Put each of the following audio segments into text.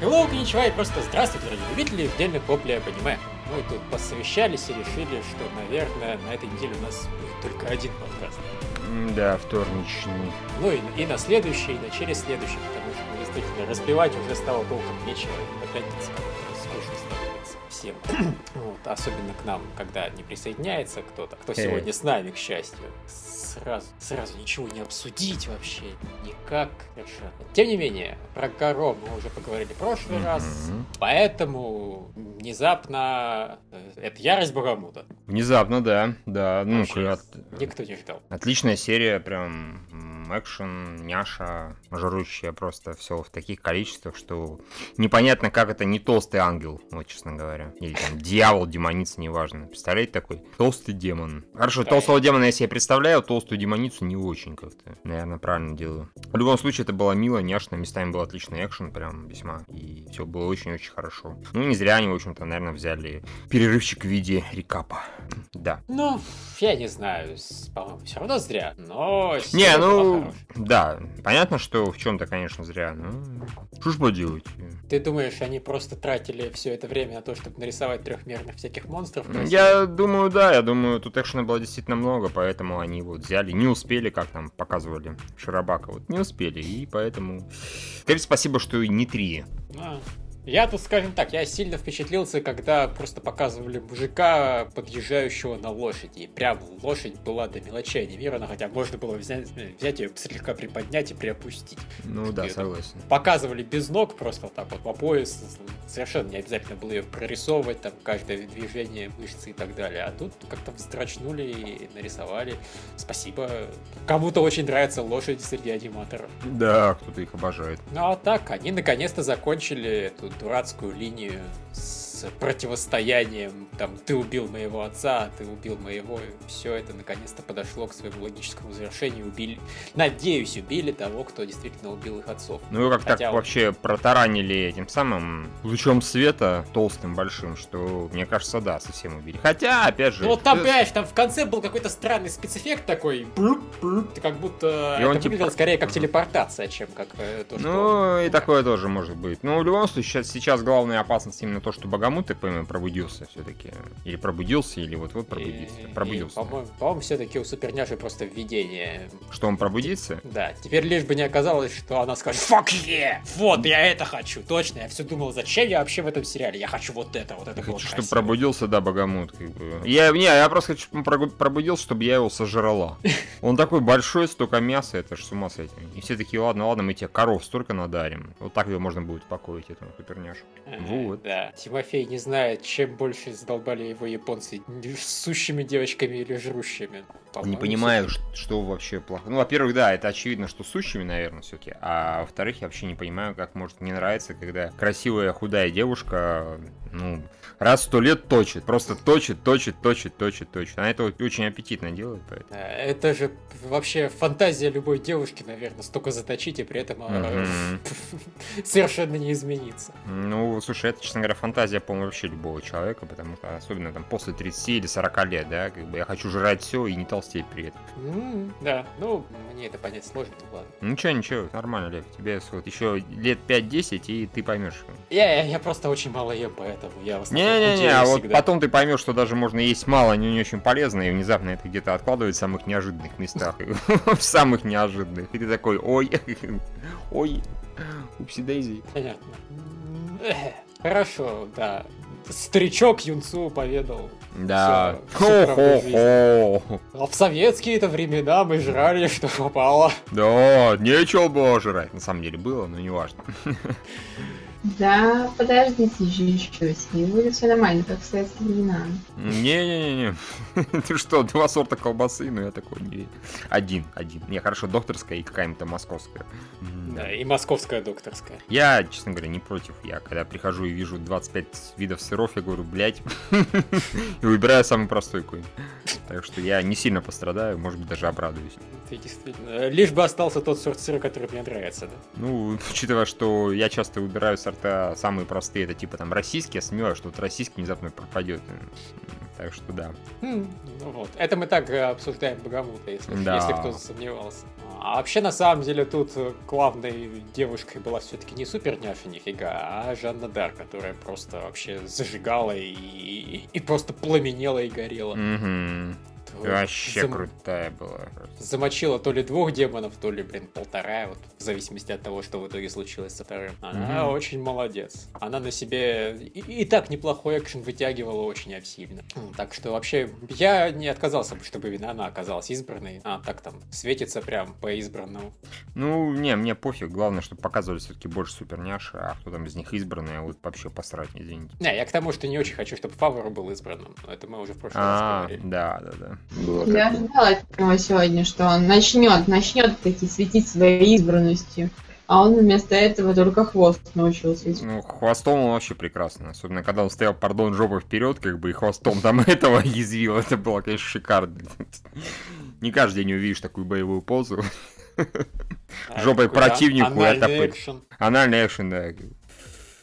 Hello, коничева и просто здравствуйте, дорогие любители отдельных вопли об аниме. Мы тут посовещались и решили, что, наверное, на этой неделе у нас будет только один подкаст. Да, вторничный. Ну и, и на следующий, и на через следующий, потому что ну, действительно разбивать уже стало толком нечего. На пятницу скучно становится всем. вот, особенно к нам, когда не присоединяется кто-то, кто сегодня с нами, к счастью. Сразу, сразу ничего не обсудить вообще, никак совершенно. Тем не менее, про Гаро мы уже поговорили в прошлый раз, Мгм. поэтому внезапно э, это ярость Багамута. Внезапно, да, да. Ну, Вообще, от- Никто не ждал. Отличная серия, прям м, экшен, няша, жрущая просто все в таких количествах, что непонятно, как это не толстый ангел, вот честно говоря. Или там дьявол, демоница, неважно. Представляете такой? Толстый демон. Хорошо, толстого демона я себе представляю, толстую демоницу не очень как-то. Наверное, правильно делаю. В любом случае, это было мило, няшно, местами был отличный экшен, прям весьма. И все было очень-очень хорошо. Ну, не зря они, в общем-то, наверное, взяли перерывчик в виде рекапа. Да. Ну, я не знаю, по-моему, все равно зря, но... Не, была ну, да, понятно, что в чем-то, конечно, зря, ну, что ж поделать. Ты думаешь, они просто тратили все это время на то, чтобы нарисовать трехмерных всяких монстров? Я думаю, да, я думаю, тут экшена было действительно много, поэтому они вот взяли, не успели, как там показывали Шарабака, вот не успели, и поэтому... Скажите спасибо, что и не три. А. Я тут, скажем так, я сильно впечатлился, когда просто показывали мужика, подъезжающего на лошади. И прям лошадь была до мелочей невирана, хотя можно было взять, взять ее, слегка приподнять и приопустить. Ну да, согласен. Показывали без ног, просто вот так вот по пояс. Совершенно не обязательно было ее прорисовывать, там, каждое движение мышцы и так далее. А тут как-то вздрачнули и нарисовали. Спасибо. Кому-то очень нравятся лошади среди аниматоров. Да, кто-то их обожает. Ну а так, они наконец-то закончили эту дурацкую линию с противостоянием, там, ты убил моего отца, ты убил моего, и все это наконец-то подошло к своему логическому завершению, убили, надеюсь, убили того, кто действительно убил их отцов. Ну и как Хотя так вот- вообще протаранили этим самым лучом света толстым большим, что, мне кажется, да, совсем убили. Хотя, опять же... Ну вот там, э, понимаешь, там в конце был какой-то странный спецэффект такой, блюп, блюп, как будто И это он типа- выглядело скорее как телепортация, чем как э, то, что... Ну, и такое тоже может быть. Но в любом случае, сейчас, сейчас главная опасность именно то, что Богомут, так понимаю, пробудился все-таки. Или пробудился, или вот-вот пробудится. И- и, пробудился. По-моему, по-моему, все-таки у Суперняши просто введение Что он пробудится? Да, теперь лишь бы не оказалось, что она скажет «Fuck yeah! Вот, я это хочу!» Точно, я все думал, зачем я вообще в этом сериале? Я хочу вот это, вот это хочу, чтобы красиво». пробудился, да, Богомут. Как бы. Я, не, я просто хочу, чтобы он прогу- пробудился, чтобы я его сожрала. Он такой большой, столько мяса, это ж с ума с этим. И все такие, ладно, ладно, мы тебе коров столько надарим. Вот так его можно будет успокоить, этому суперняшу. Э, Вот. Да, Тимофей не знает, чем больше задолбали его японцы, сущими девочками или жрущими. Не По-моему, понимаю, ш- что вообще плохо. Ну, во-первых, да, это очевидно, что сущими, наверное, все-таки. А во-вторых, я вообще не понимаю, как может не нравиться, когда красивая худая девушка, ну, раз в сто лет точит. Просто точит, точит, точит, точит, точит. Она это очень аппетитно делает, поэтому. Э, Это же вообще фантазия любой девушки, наверное, столько заточить, и при этом она Мгм. совершенно не изменится. Ну, слушай, это, честно говоря, фантазия, по-моему, вообще любого человека, потому что особенно там после 30 или 40 лет, да, как бы я хочу жрать все и не толстеть при этом. М, Да, ну, мне это понять сложно, ну ладно. Ничего, ничего, нормально, Лев, тебе вот еще лет 5-10, и ты поймешь. Я, я, я просто очень мало ем, поэтому я в основном Не-не-не, а вот всегда. потом ты поймешь, что даже можно есть мало, не, не очень полезно, и внезапно это где-то откладывать в самых неожиданных местах. В самых неожиданных. И ты такой, ой, ой, упси дейзи. Понятно. Хорошо, да. Старичок Юнцу поведал. Да. Хо-хо-хо. А в советские-то времена мы жрали, что попало. Да, нечего было жрать. На самом деле было, но не важно. Да, подождите же еще, с ней будет все нормально, как в советские времена. Не-не-не. Ты что, два сорта колбасы? Ну я такой не... Один, один. Не, хорошо, докторская и какая-нибудь московская. Да, и московская докторская. Я, честно говоря, не против. Я когда прихожу и вижу 25 видов сыров, я говорю, блядь, и выбираю самый простой какой-нибудь. Так что я не сильно пострадаю, может быть, даже обрадуюсь. Ты действительно... Лишь бы остался тот сорт сыра, который мне нравится, да. Ну, учитывая, что я часто выбираю сорта самые простые, это типа там российские, я сомневаюсь, что вот российский внезапно пропадет. Так что да. Хм, ну вот. Это мы так э, обсуждаем Богомута, если, Да. если кто засомневался. А вообще, на самом деле, тут э, главной девушкой была все-таки не супер няша нифига, а Жанна Дар, которая просто вообще зажигала и, и, и просто пламенела и горела. Мгм. Вообще зам- крутая была. Замочила то ли двух демонов, то ли, блин, полтора, вот в зависимости от того, что в итоге случилось со вторым. Она Мгм. очень молодец. Она на себе и, и так неплохой экшен вытягивала очень обсильно. М, Так что вообще я не отказался бы, чтобы именно она оказалась избранной. А так там светится прям по избранному. Ну, не, мне пофиг. Главное, чтобы показывали все-таки больше суперняши, а кто там из них избранный, а вот вообще посрать, извините. Не, я к тому, что не очень хочу, чтобы Фавор был избранным. Но это мы уже в прошлый раз А, говорили. да, да, да. Было Я ожидала от него сегодня, что он начнет, начнет таки светить своей избранностью. А он вместо этого только хвост научился. светить. Ну, хвостом он вообще прекрасно. Особенно, когда он стоял, пардон, жопой вперед, как бы, и хвостом там этого язвил. Это было, конечно, шикарно. Не каждый день увидишь такую боевую позу. А, жопой противнику анальный экшен. Анальный экшен, да.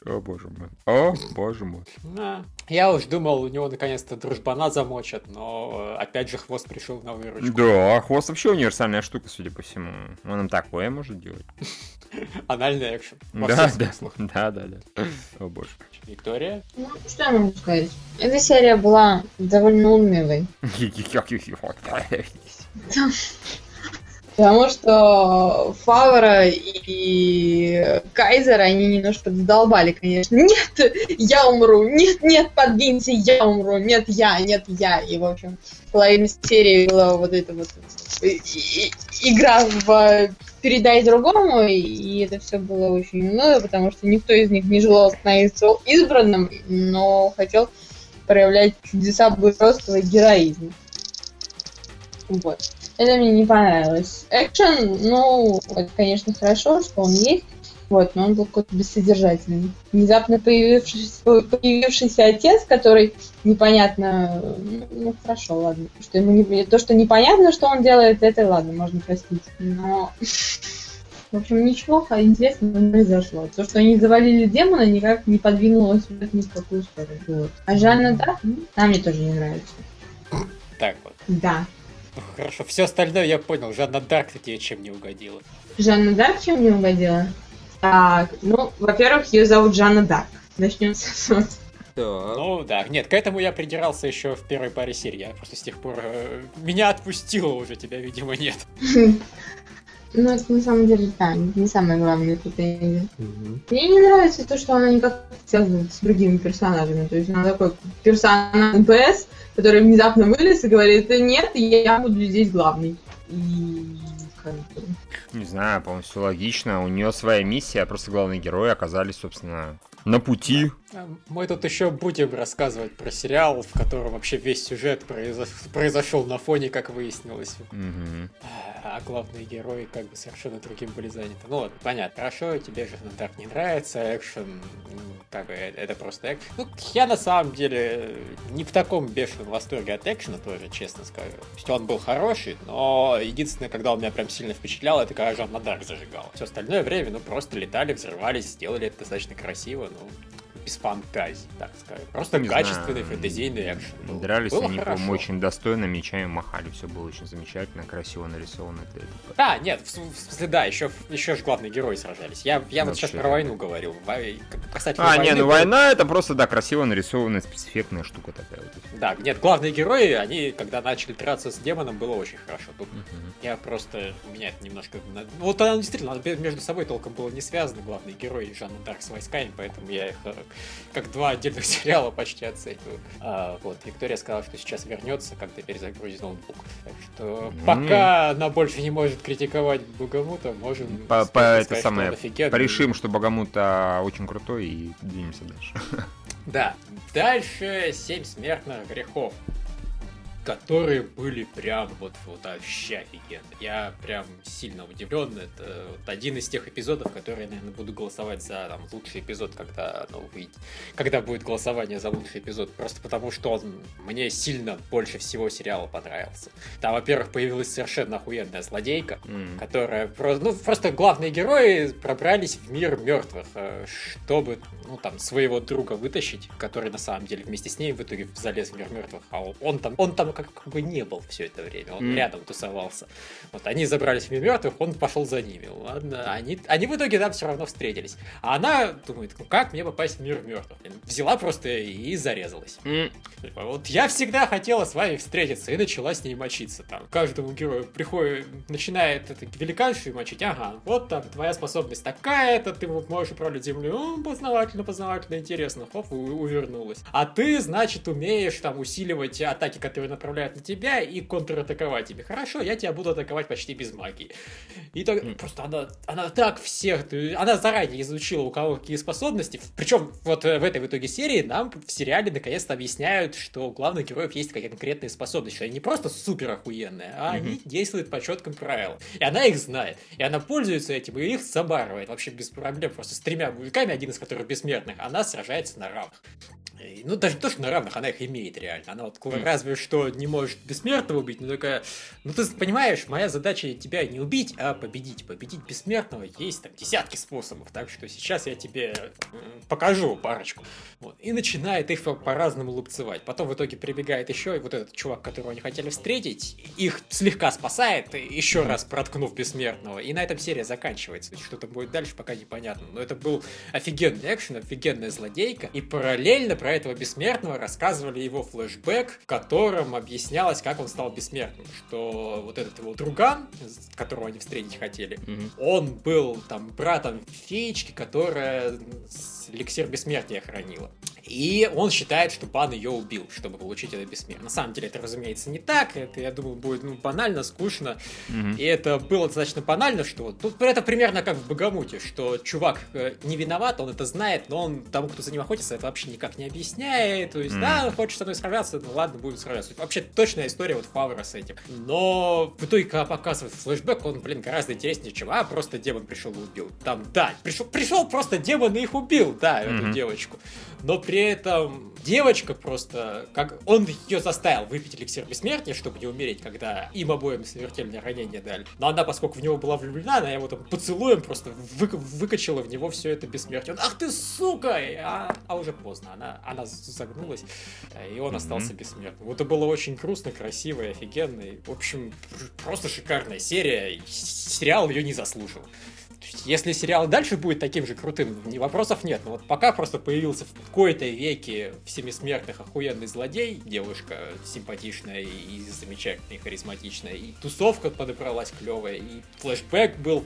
О, боже мой. О, боже мой. Да. Я уж думал, у него наконец-то дружбана замочат, но э, опять же хвост пришел на выручку. Да, хвост вообще универсальная штука, судя по всему. Он им такое может делать. Анальный экшен. Да, да, да, да, да. О боже. Виктория? Ну, что я могу сказать? Эта серия была довольно унылой. Потому что Фавора и Кайзера, они немножко задолбали, конечно. Нет, я умру. Нет, нет, подвинься, я умру. Нет, я, нет, я. И, в общем, половина серии была вот эта вот и- и- игра в передай другому, и это все было очень много, потому что никто из них не желал становиться избранным, но хотел проявлять чудеса взрослого героизма. Вот. Это мне не понравилось. Экшен, ну, это, конечно, хорошо, что он есть, вот, но он был какой-то бессодержательный. Внезапно появившийся, появившийся отец, который непонятно, ну, ну, хорошо, ладно. Что ему не, то, что непонятно, что он делает, это ладно, можно простить. Но, в общем, ничего интересного не произошло. То, что они завалили демона, никак не подвинуло сюжет ни в какую сторону. Вот. А Жанна ну, она мне тоже не нравится. Так вот. Да. Ну, Хорошо, все остальное я понял. Жанна Дарк тебе чем не угодила. Жанна Дарк чем не угодила? Так, ну, во-первых, ее зовут Жанна Дарк. Начнем с этого. Ну да, нет, к этому я придирался еще в первой паре серий. Я просто с тех пор э, меня отпустило уже, тебя, видимо, нет. Ну, это на самом деле, да, не самое главное претензия. Мне не нравится то, что она никак связана с другими персонажами. То есть она такой персонаж NPC, который внезапно вылез и говорит, «Да нет, я буду здесь главный. И как бы, Не знаю, по-моему, все логично. У нее своя миссия, а просто главные герои оказались, собственно, на пути. А, Мы тут еще будем рассказывать про сериал, в котором вообще весь сюжет произо- произошел на фоне, как выяснилось. Мгм. А главные герои как бы совершенно другим были заняты. Ну ладно, понятно, хорошо, тебе же Дарк не нравится, экшен, м, как бы э- это просто экшен. Ну, я на самом деле не в таком бешеном восторге от экшена тоже, честно скажу. То есть он был хороший, но единственное, когда он меня прям сильно впечатлял, это когда Жанна Дарк зажигал. Все остальное время, ну, просто летали, взрывались, сделали это достаточно красиво, ну, без фантазий, так сказать. Просто Не качественный знаю. фэнтезийный экшен. Дрались Было они, по-моему, очень достойно, мечами махали. Все было очень замечательно, красиво нарисовано. Это- это- А, нет, в, в смысле, да, еще, еще же главные герои сражались. Я, я вот сейчас про да. войну говорил. Во- касательно А, не, войны ну был- война это просто, да, красиво нарисованная спецэффектная штука такая вот. Да, нет, главные герои, они, когда начали драться с демоном, было очень хорошо. Тут Мгм. я просто, у меня это немножко... ну, Вот она действительно, между собой толком было не связаны, главные герои Жанна Дарк с войсками, поэтому я их э, как два отдельных сериала почти оцениваю. А, вот, Виктория сказала, что сейчас вернется, когда перезагрузит ноутбук. Так что Мгм. пока она больше не может критиковать Бугамута, можем По, сказать, по это что он самое, офигенный. порешим, что Богомут а, очень крутой и двинемся дальше. Да. Дальше семь смертных грехов. Которые были прям вот, вот вообще офигенно. Я прям сильно удивлен. Это вот один из тех эпизодов, которые наверное, буду голосовать за там, лучший эпизод, когда оно выйдет. Когда будет голосование за лучший эпизод. Просто потому, что он мне сильно больше всего сериала понравился. Там, во-первых, появилась совершенно охуенная злодейка, mm. которая просто, ну, просто главные герои пробрались в мир мертвых, э, чтобы, ну, там, своего друга вытащить, который на самом деле вместе с ней в итоге залез в мир мертвых, а он там, он там как, бы не был все это время, он mm. рядом тусовался. Вот они забрались в мир мертвых, он пошел за ними. Ладно, они, они в итоге там все равно встретились. А она думает, ну как мне попасть в мир мертвых? Взяла просто и зарезалась. Mm. Вот я всегда хотела с вами встретиться и начала с ней мочиться. Там каждому герою приходит, начинает это великаншу мочить, ага, вот там твоя способность такая-то, ты можешь управлять землей, ну, познавательно, познавательно, интересно, хоп, увернулась. А ты, значит, умеешь там усиливать атаки, которые направляют на тебя, и контратаковать тебе. Хорошо, я тебя буду атаковать почти без магии. И так, mm. просто она, она так всех, она заранее изучила, у кого какие способности. Причем вот в этой в итоге серии нам в сериале наконец-то объясняют, что у главных героев есть какие-то конкретные способности, они не просто супер охуенные, а mm-hmm. они действуют по четким правилам. И она их знает. И она пользуется этим, и их забарывает вообще без проблем. Просто с тремя мужиками, один из которых бессмертных, она сражается на равных. Ну, даже то, что на равных, она их имеет реально. Она вот mm. разве что не может бессмертного убить, но только... Ну, ты понимаешь, моя задача тебя не убить, а победить. Победить бессмертного есть там десятки способов, так что сейчас я тебе покажу парочку. Вот. И начинает их по-разному лупцевать. Потом в итоге прибегает еще и вот этот чувак, которого они хотели встретить, их слегка спасает, еще раз проткнув бессмертного. И на этом серия заканчивается. Что там будет дальше, пока непонятно. Но это был офигенный экшен, офигенная злодейка. И параллельно про этого бессмертного рассказывали его флешбэк, в котором объяснялось, как он стал бессмертным. Что вот этот его друган, которого они встретить хотели, mm-hmm. он был там братом феечки, которая эликсир бессмертия хранила. И он считает, что Бан ее убил, чтобы получить это бессмертие. На самом деле это, разумеется, не так. Это, я думаю, будет ну, банально, скучно. Mm-hmm. И это было достаточно банально, что тут это примерно как в Богомуте, что чувак э, не виноват, он это знает, но он тому, кто за ним охотится, это вообще никак не объясняет. То есть, mm-hmm. да, хочет со мной сражаться, ну ладно, будем сражаться. Вообще точная история вот Фавра с этим. Но в итоге, когда показывает флешбэк, он, блин, гораздо интереснее, чем а, просто демон пришел и убил. Там, да, пришел, пришел просто демон и их убил, да, mm-hmm. эту девочку. Но при этом девочка просто, как он ее заставил выпить эликсир бессмертия, чтобы не умереть, когда им обоим смертельное ранение дали. Но она, поскольку в него была влюблена, она его там поцелуем просто вы, выкачала в него все это бессмертие. Он, ах ты сука! А, а уже поздно, она, она загнулась, и он mm-hmm. остался бессмертным. Вот это было очень грустно, красиво и офигенно. И, в общем, просто шикарная серия. Сериал ее не заслужил. Если сериал дальше будет таким же крутым, вопросов нет. Но вот пока просто появился в какой-то веке в «Семисмертных» охуенный злодей, девушка симпатичная и замечательная, и харизматичная, и тусовка подобралась клевая, и флешбэк был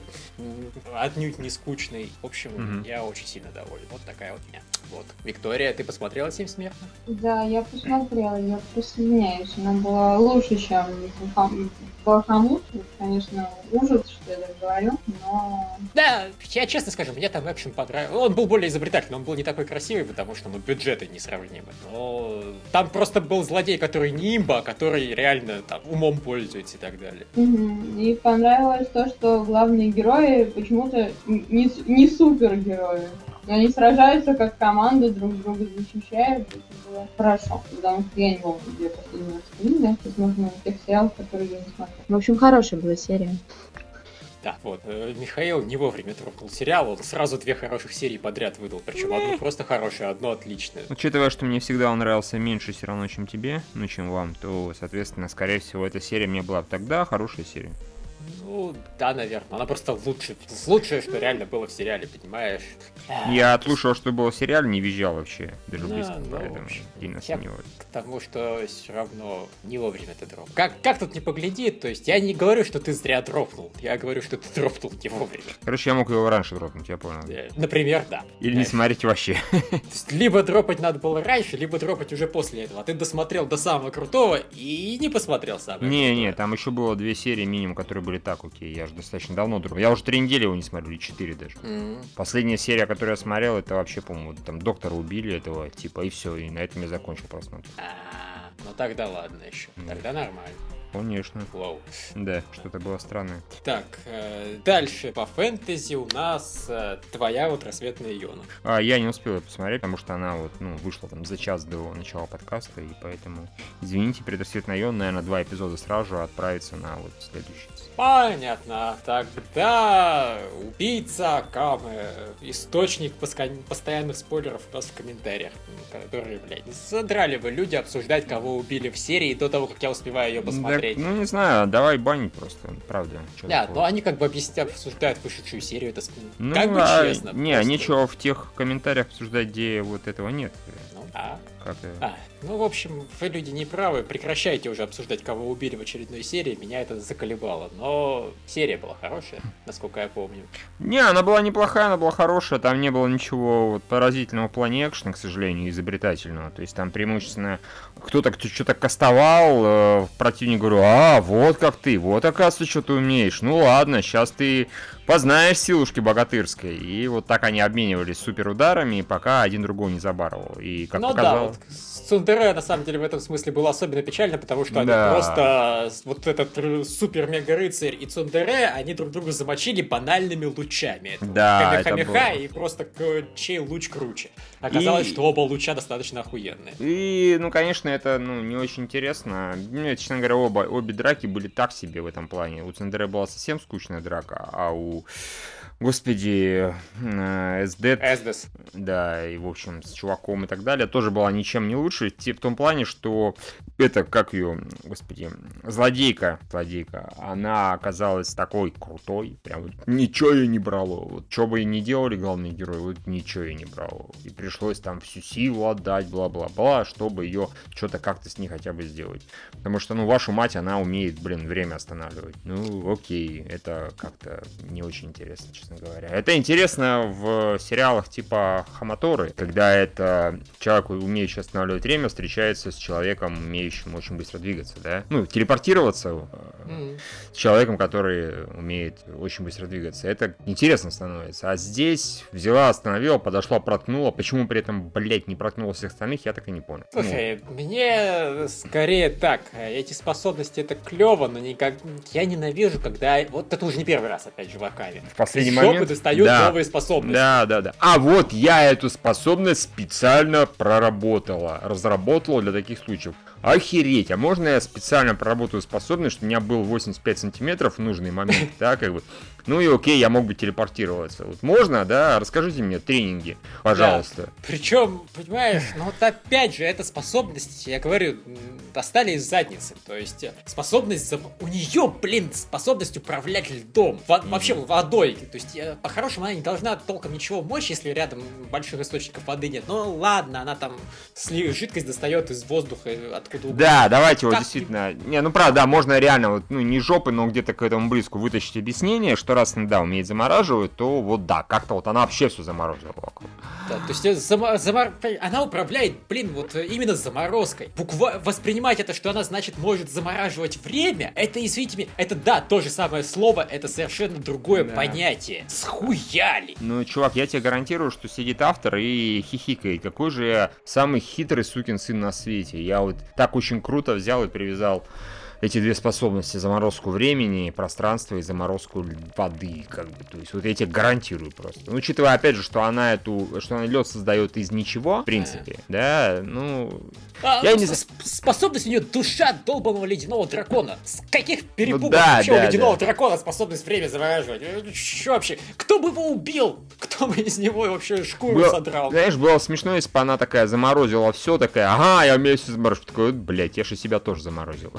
отнюдь не скучный. В общем, mm-hmm. я очень сильно доволен. Вот такая вот меня. Вот. Виктория, ты посмотрела «Семь смертных»? Да, я посмотрела, я присоединяюсь. Она была лучше, чем Бахамут. Конечно, ужас, что я так говорю, но... Да, я честно скажу, мне там экшен понравился. Он был более изобретательный, он был не такой красивый, потому что ну, бюджеты несравнимы. Но там просто был злодей, который не имба, а который реально там умом пользуется и так далее. И понравилось то, что главные герои почему-то не, не супергерои. Но они сражаются как команда, друг друга защищают. Это было хорошо. Потому что я не помню, где последний раз фильм, да? Возможно, тех сериалов, которые я не смотрела. В общем, хорошая была серия. Да, вот. Э, Михаил не вовремя дропнул сериал, он сразу две хороших серии подряд выдал. Причем одну просто хорошую, одну отличную. Учитывая, что мне всегда он нравился меньше все равно, чем тебе, ну, чем вам, то, соответственно, скорее всего, эта серия мне была тогда хорошая серия. Ну, да, наверное. Она просто лучше. Лучшее, что реально было в сериале, понимаешь? Я от лучшего, что было в сериале, не визжал вообще. Даже да, близко, ну, поэтому сильно сомневаюсь. К тому, что все равно не вовремя ты дроп. Как, как тут не погляди, то есть я не говорю, что ты зря дропнул. Я говорю, что ты дропнул не вовремя. Короче, я мог его раньше дропнуть, я понял. Например, да. Или не смотреть вообще. либо дропать надо было раньше, либо дропать уже после этого. А ты досмотрел до самого крутого и не посмотрел самое Не, не, там еще было две серии минимум, которые были так окей, я же достаточно давно дропнул. Я уже три недели его не смотрю, или четыре даже. Последняя серия, которую я смотрел, это вообще, по-моему, там доктора убили этого, типа, и все, и на этом я закончил просмотр. А, ну ну тогда ладно еще. Тогда нормально. Конечно. Вау. Да, что-то было странное. Так, э, дальше по фэнтези у нас э, твоя вот рассветная Йона. А, я не успел ее посмотреть, потому что она вот, ну, вышла там за час до начала подкаста, и поэтому, извините, предрассветная Йона, наверное, два эпизода сразу отправится на вот следующий. Понятно. Тогда убийца Акамы, источник постоянных спойлеров у нас в комментариях, которые, блядь, задрали бы люди обсуждать, кого убили в серии до того, как я успеваю ее посмотреть. Да, ну, не знаю, давай банить просто, правда. Да, такого. но они как бы объясняют, обсуждают вышедшую серию, это Ну, как бы а, честно. Не, просто. ничего в тех комментариях обсуждать, где вот этого нет. Ну, а, Как это? а, ну, в общем, вы люди не правы, прекращайте уже обсуждать, кого убили в очередной серии, меня это заколебало, но серия была хорошая, насколько я помню. Не, она была неплохая, она была хорошая, там не было ничего вот поразительного в плане экшена, к сожалению, изобретательного. То есть там преимущественно кто-то кто что-то кастовал, э, противник говорю, а, вот как ты, вот оказывается, что ты умеешь. Ну ладно, сейчас ты познаешь силушки богатырской. И вот так они обменивались супер ударами, пока один другого не забарывал. И как ну да, показалось... вот с Цундере, на самом деле, в этом смысле было особенно печально, потому что Да. они просто, вот этот р- супер-мега-рыцарь и Цундере, они друг друга замочили банальными лучами. Это Да, это Камеха было. и просто чей луч круче. Оказалось, И- что оба луча достаточно охуенные. И, ну, конечно, это, ну, не очень интересно. Мне, честно говоря, оба, обе драки были так себе в этом плане. У Цендере была совсем скучная драка, а у, господи, э, SD, Эсдес. да, и, в общем, с чуваком и так далее, тоже была ничем не лучше. В том плане, что это, как ее, господи, злодейка, злодейка, она оказалась такой крутой, прям вот ничего ее не брало. Вот что бы и не делали главные герои, вот ничего ее не брало. И пришлось там всю силу отдать, бла-бла-бла, чтобы ее что-то как-то с ней хотя бы сделать. Потому что, ну, вашу мать, она умеет, блин, время останавливать. Ну, окей, это как-то не очень интересно, честно говоря. Это интересно в сериалах типа Хаматоры, когда это человек, умеющий останавливать время, встречается с человеком, умеющим очень быстро двигаться, да? Ну, телепортироваться М. с человеком, который умеет очень быстро двигаться. Это интересно становится. А здесь взяла, остановила, подошла, проткнула. Почему при этом, блядь, не проткнула всех остальных, я так и не понял. Ну, Слушай, мне скорее так, эти способности это клево, но никак я ненавижу, когда вот это уже не первый раз опять же в Акаме. в последний Из момент... достают Да. новые способности. Да, да, да. А вот я эту способность специально проработала, разработала для таких случаев. Охереть, а можно я специально проработаю способность, что у меня был 85 сантиметров в нужный момент, да, как бы. Ну и окей, я мог бы телепортироваться. Вот можно, да? Расскажите мне тренинги, пожалуйста. Причем, понимаешь, ну вот опять же, эта способность, я говорю, достали из задницы. То есть э, способность, у нее, блин, способность управлять льдом. Во- Вообще водой. То есть, э, по-хорошему, она не должна толком ничего мочь, если рядом больших источников воды нет. Ну ладно, она там жидкость достает из воздуха, э, откуда угодно. Да, давайте вот действительно. Не, ну правда, да, можно реально вот, ну, не жопы, но где-то к этому близко вытащить объяснение, что раз она, да, умеет замораживать, то вот да, как-то вот она вообще все заморозила вокруг. Да, то есть э, зама- замор- она управляет, блин, вот э, именно заморозкой. Буква... Воспринимать это, что она, значит, может замораживать время, это, извините меня, это да, то же самое слово, это совершенно другое Да. понятие. Схуяли. Ну, чувак, я тебе гарантирую, что сидит автор и хихикает. Какой же я самый хитрый сукин сын на свете. Я вот так очень круто взял и привязал эти две способности, заморозку времени, пространства и заморозку воды, как бы, то есть вот я тебе гарантирую просто. Ну, учитывая, опять же, что она эту, что она лед создает из ничего, в принципе, да, ну, А, Я ну, не способность у нее душа долбанного ледяного дракона. С каких перепугов Ну да, вообще у да, ледяного да. дракона способность время замораживать? Э, Чё вообще? Кто бы его убил? Кто бы из него вообще шкуру Было- содрал? Знаешь, было смешно, если бы она такая заморозила все, такая, ага, я умею все заморозить. Такой, вот, блядь, я же себя тоже заморозил.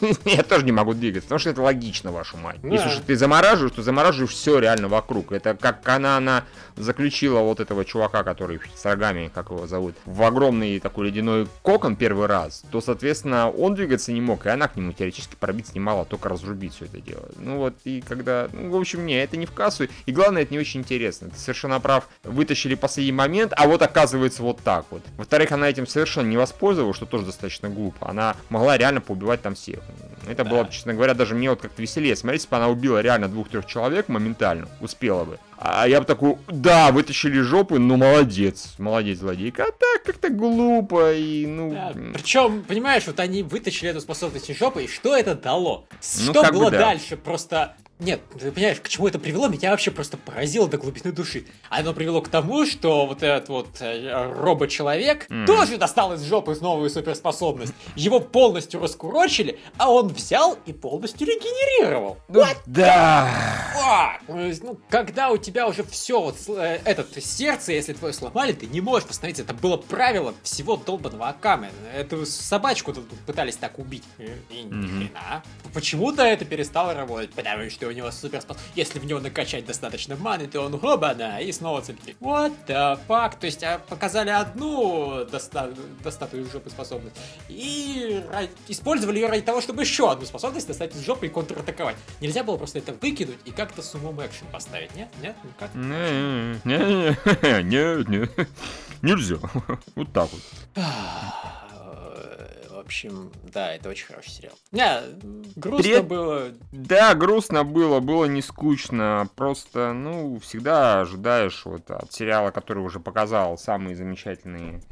Я тоже не могу двигаться, потому что это логично, вашу мать. Да. Если же ты замораживаешь, то замораживаешь все реально вокруг. Это как она, она заключила вот этого чувака, который с рогами, как его зовут, в огромный такой ледяной кокон первый раз, то, соответственно, он двигаться не мог, и она к нему теоретически пробить не могла, только разрубить все это дело. Ну вот, и когда, ну, в общем, не, это не в кассу, и главное, это не очень интересно. Ты совершенно прав, вытащили последний момент, а вот оказывается вот так вот. Во-вторых, она этим совершенно не воспользовалась, что тоже достаточно глупо. Она могла реально поубивать там всех. Это было, честно говоря, даже мне вот как-то веселее. Смотрите, если бы она убила реально двух-трех человек моментально, успела бы. А я бы такой, да, вытащили жопы, ну молодец, молодец, злодейка. А так как-то глупо и, ну... Да, причем, понимаешь, вот они вытащили эту способность из жопы, и что это дало? Ну, Что бы было да. дальше? Просто нет, ты понимаешь, к чему это привело, меня вообще просто поразило до глубины души. Оно привело к тому, что вот этот вот э, робот-человек Мгм. тоже достал из жопы новую суперспособность. Его полностью раскурочили, а он взял и полностью регенерировал. Ну, да. Fuck! Ну, когда у тебя уже все, вот э, этот сердце, если твое сломали, ты не можешь восстановиться. Это было правило всего долбанного Акамы. Эту собачку тут пытались так убить. И, и ни хрена. Почему-то это перестало работать, потому что у него супер Если в него накачать достаточно маны, то он хобана и снова целитель. What the fuck? То есть а, показали одну доста- достатую из жопы способность и использовали ее ради того, чтобы еще одну способность достать из жопы и контратаковать. Нельзя было просто это выкинуть и как-то с умом экшен поставить, нет? Нет? Ну как? Не-не-не, не-не, нельзя. Вот так вот. В общем, да, это очень хороший сериал. Не, грустно Привет. было. Да, грустно было, было не скучно. Просто, ну, всегда ожидаешь вот от сериала, который уже показал самые замечательные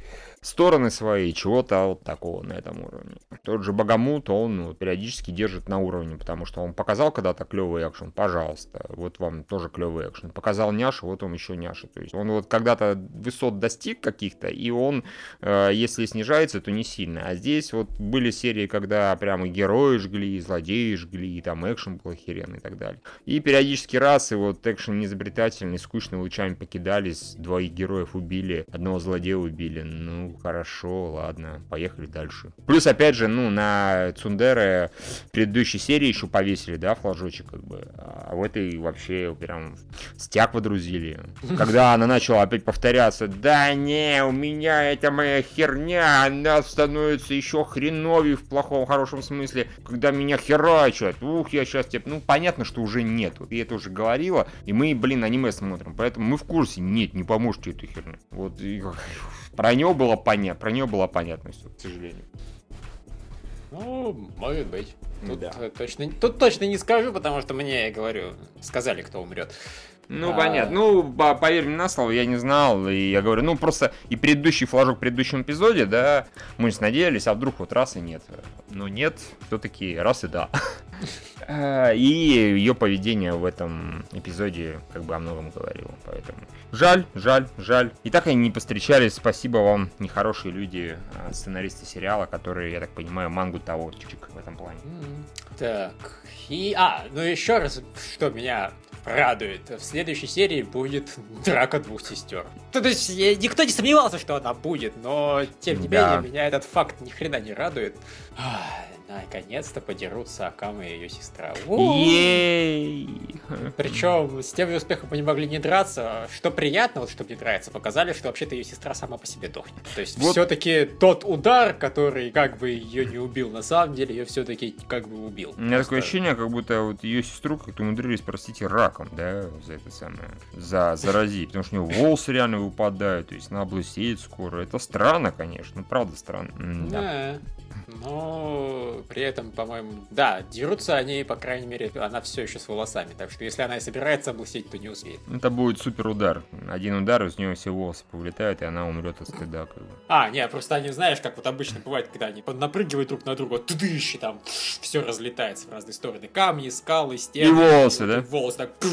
стороны свои, чего-то вот такого на этом уровне. Тот же Богомут, он ну, периодически держит на уровне, потому что он показал когда-то клевый экшен, пожалуйста, вот вам тоже клевый экшен. Показал няшу, вот вам еще няша. То есть он вот когда-то высот достиг каких-то, и он, э, если снижается, то не сильно. А здесь вот были серии, когда прямо герои жгли, и злодеи жгли, и там экшен был охеренный и так далее. И периодически раз, и вот экшен неизобретательный, скучно лучами покидались, двоих героев убили, одного злодея убили. Ну, хорошо, ладно, поехали дальше. Плюс, опять же, ну, на Цундере в предыдущей серии еще повесили, да, флажочек, как бы. А в этой вообще прям стяг водрузили. Когда она начала опять повторяться, да не, у меня это моя херня, она становится еще хреновей в плохом, хорошем смысле, когда меня херачат. Ух, я сейчас тебе... Ну, понятно, что уже нет. Я это уже говорила, и мы, блин, аниме смотрим, поэтому мы в курсе. Нет, не поможете эту херню. Вот, и... про него было понятно, про него было понятно все, к сожалению. Ну, может быть. Тут, Да. э, точно, тут точно не скажу, потому что мне, я говорю, сказали, кто умрет. Ну, А. понятно. Ну, по- поверь мне на слово, я не знал. И я говорю, ну, просто и предыдущий флажок в предыдущем эпизоде, да, мы же надеялись, а вдруг вот раз и нет. Но нет, все-таки раз и да. А, И ее поведение в этом эпизоде как бы о многом говорило. Поэтому жаль, жаль, жаль. И так они не постречались. Спасибо вам, нехорошие люди, а, сценаристы сериала, которые, я так понимаю, мангу того чуть-чуть в этом плане. Так, и... А, ну еще раз, что меня радует. В следующей серии будет драка двух сестер. То, то есть, я- никто не сомневался, что она будет, но, тем не Да. менее, меня этот факт ни хрена не радует. Наконец-то подерутся Акама и ее сестра. Причем с тем же успехом они могли не драться. Что приятно, вот что мне нравится, показали, что вообще-то ее сестра сама по себе дохнет. То есть Вот. все-таки тот удар, который как бы ее не убил, на самом деле ее все-таки как бы убил. У меня такое ощущение, как будто вот ее сестру как-то умудрились, простите, раком, да, за это самое, за заразить, потому что у нее волосы реально выпадают, то есть она облысеет скоро. Это странно, конечно, правда странно. Да. Но при этом, по-моему, да, дерутся они, по крайней мере, она все еще с волосами. Так что если она и собирается облысеть, то не успеет. Это будет супер удар. Один удар, из нее все волосы повлетают, и она умрет от стыда. Как бы. А, не, просто они, знаешь, как вот обычно бывает, когда они напрыгивают друг на друга, тыдыщ, и там все разлетается в разные стороны. Камни, скалы, стены. И волосы, вот да? и Волосы так, пф,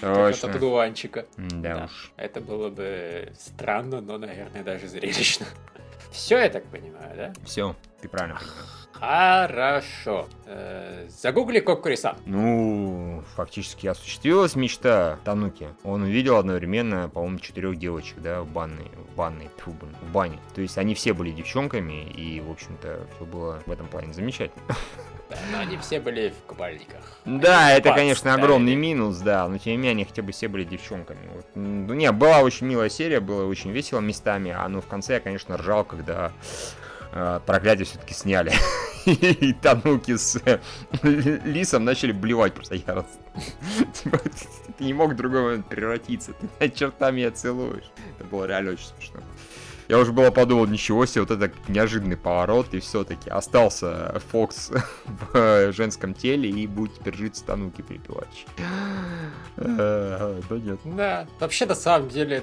как от Точно. одуванчика. Да Да. уж. Это было бы странно, но, наверное, даже зрелищно. Все, я так понимаю, да? Все, ты правильно понимаешь. Хорошо. Э, Загугли Кокурисан. Ну, фактически осуществилась мечта Тануки. Он увидел одновременно, по-моему, четырех девочек, да, в банной, в банной, тьфу, в бане. То есть они все были девчонками, и, в общем-то, все было в этом плане замечательно. Да, но они все были в кабальниках. Да, Они это, конечно, ставили. огромный минус, да, но тем не менее, они хотя бы все были девчонками. Вот. Ну, не, была очень милая серия, было очень весело местами, а ну в конце я, конечно, ржал, когда э, проклятие все-таки сняли. И Тануки с Лисом начали блевать просто яростно. Типа, Ты не мог в другой момент превратиться, ты на черта меня целуешь. Это было реально очень смешно. Я уже было подумал, ничего себе, вот это неожиданный поворот, и все-таки остался Фокс в женском теле и будет теперь жить с Тануки припевач. Э, Да нет. Да, вообще на самом деле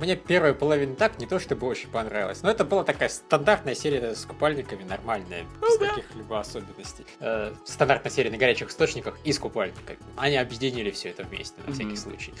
мне первая половина так не то чтобы очень понравилась, но это была такая стандартная серия с купальниками, нормальная, без каких-либо особенностей. Э, стандартная серия на горячих источниках и с купальниками. Они объединили все это вместе, на всякий Мгм. случай,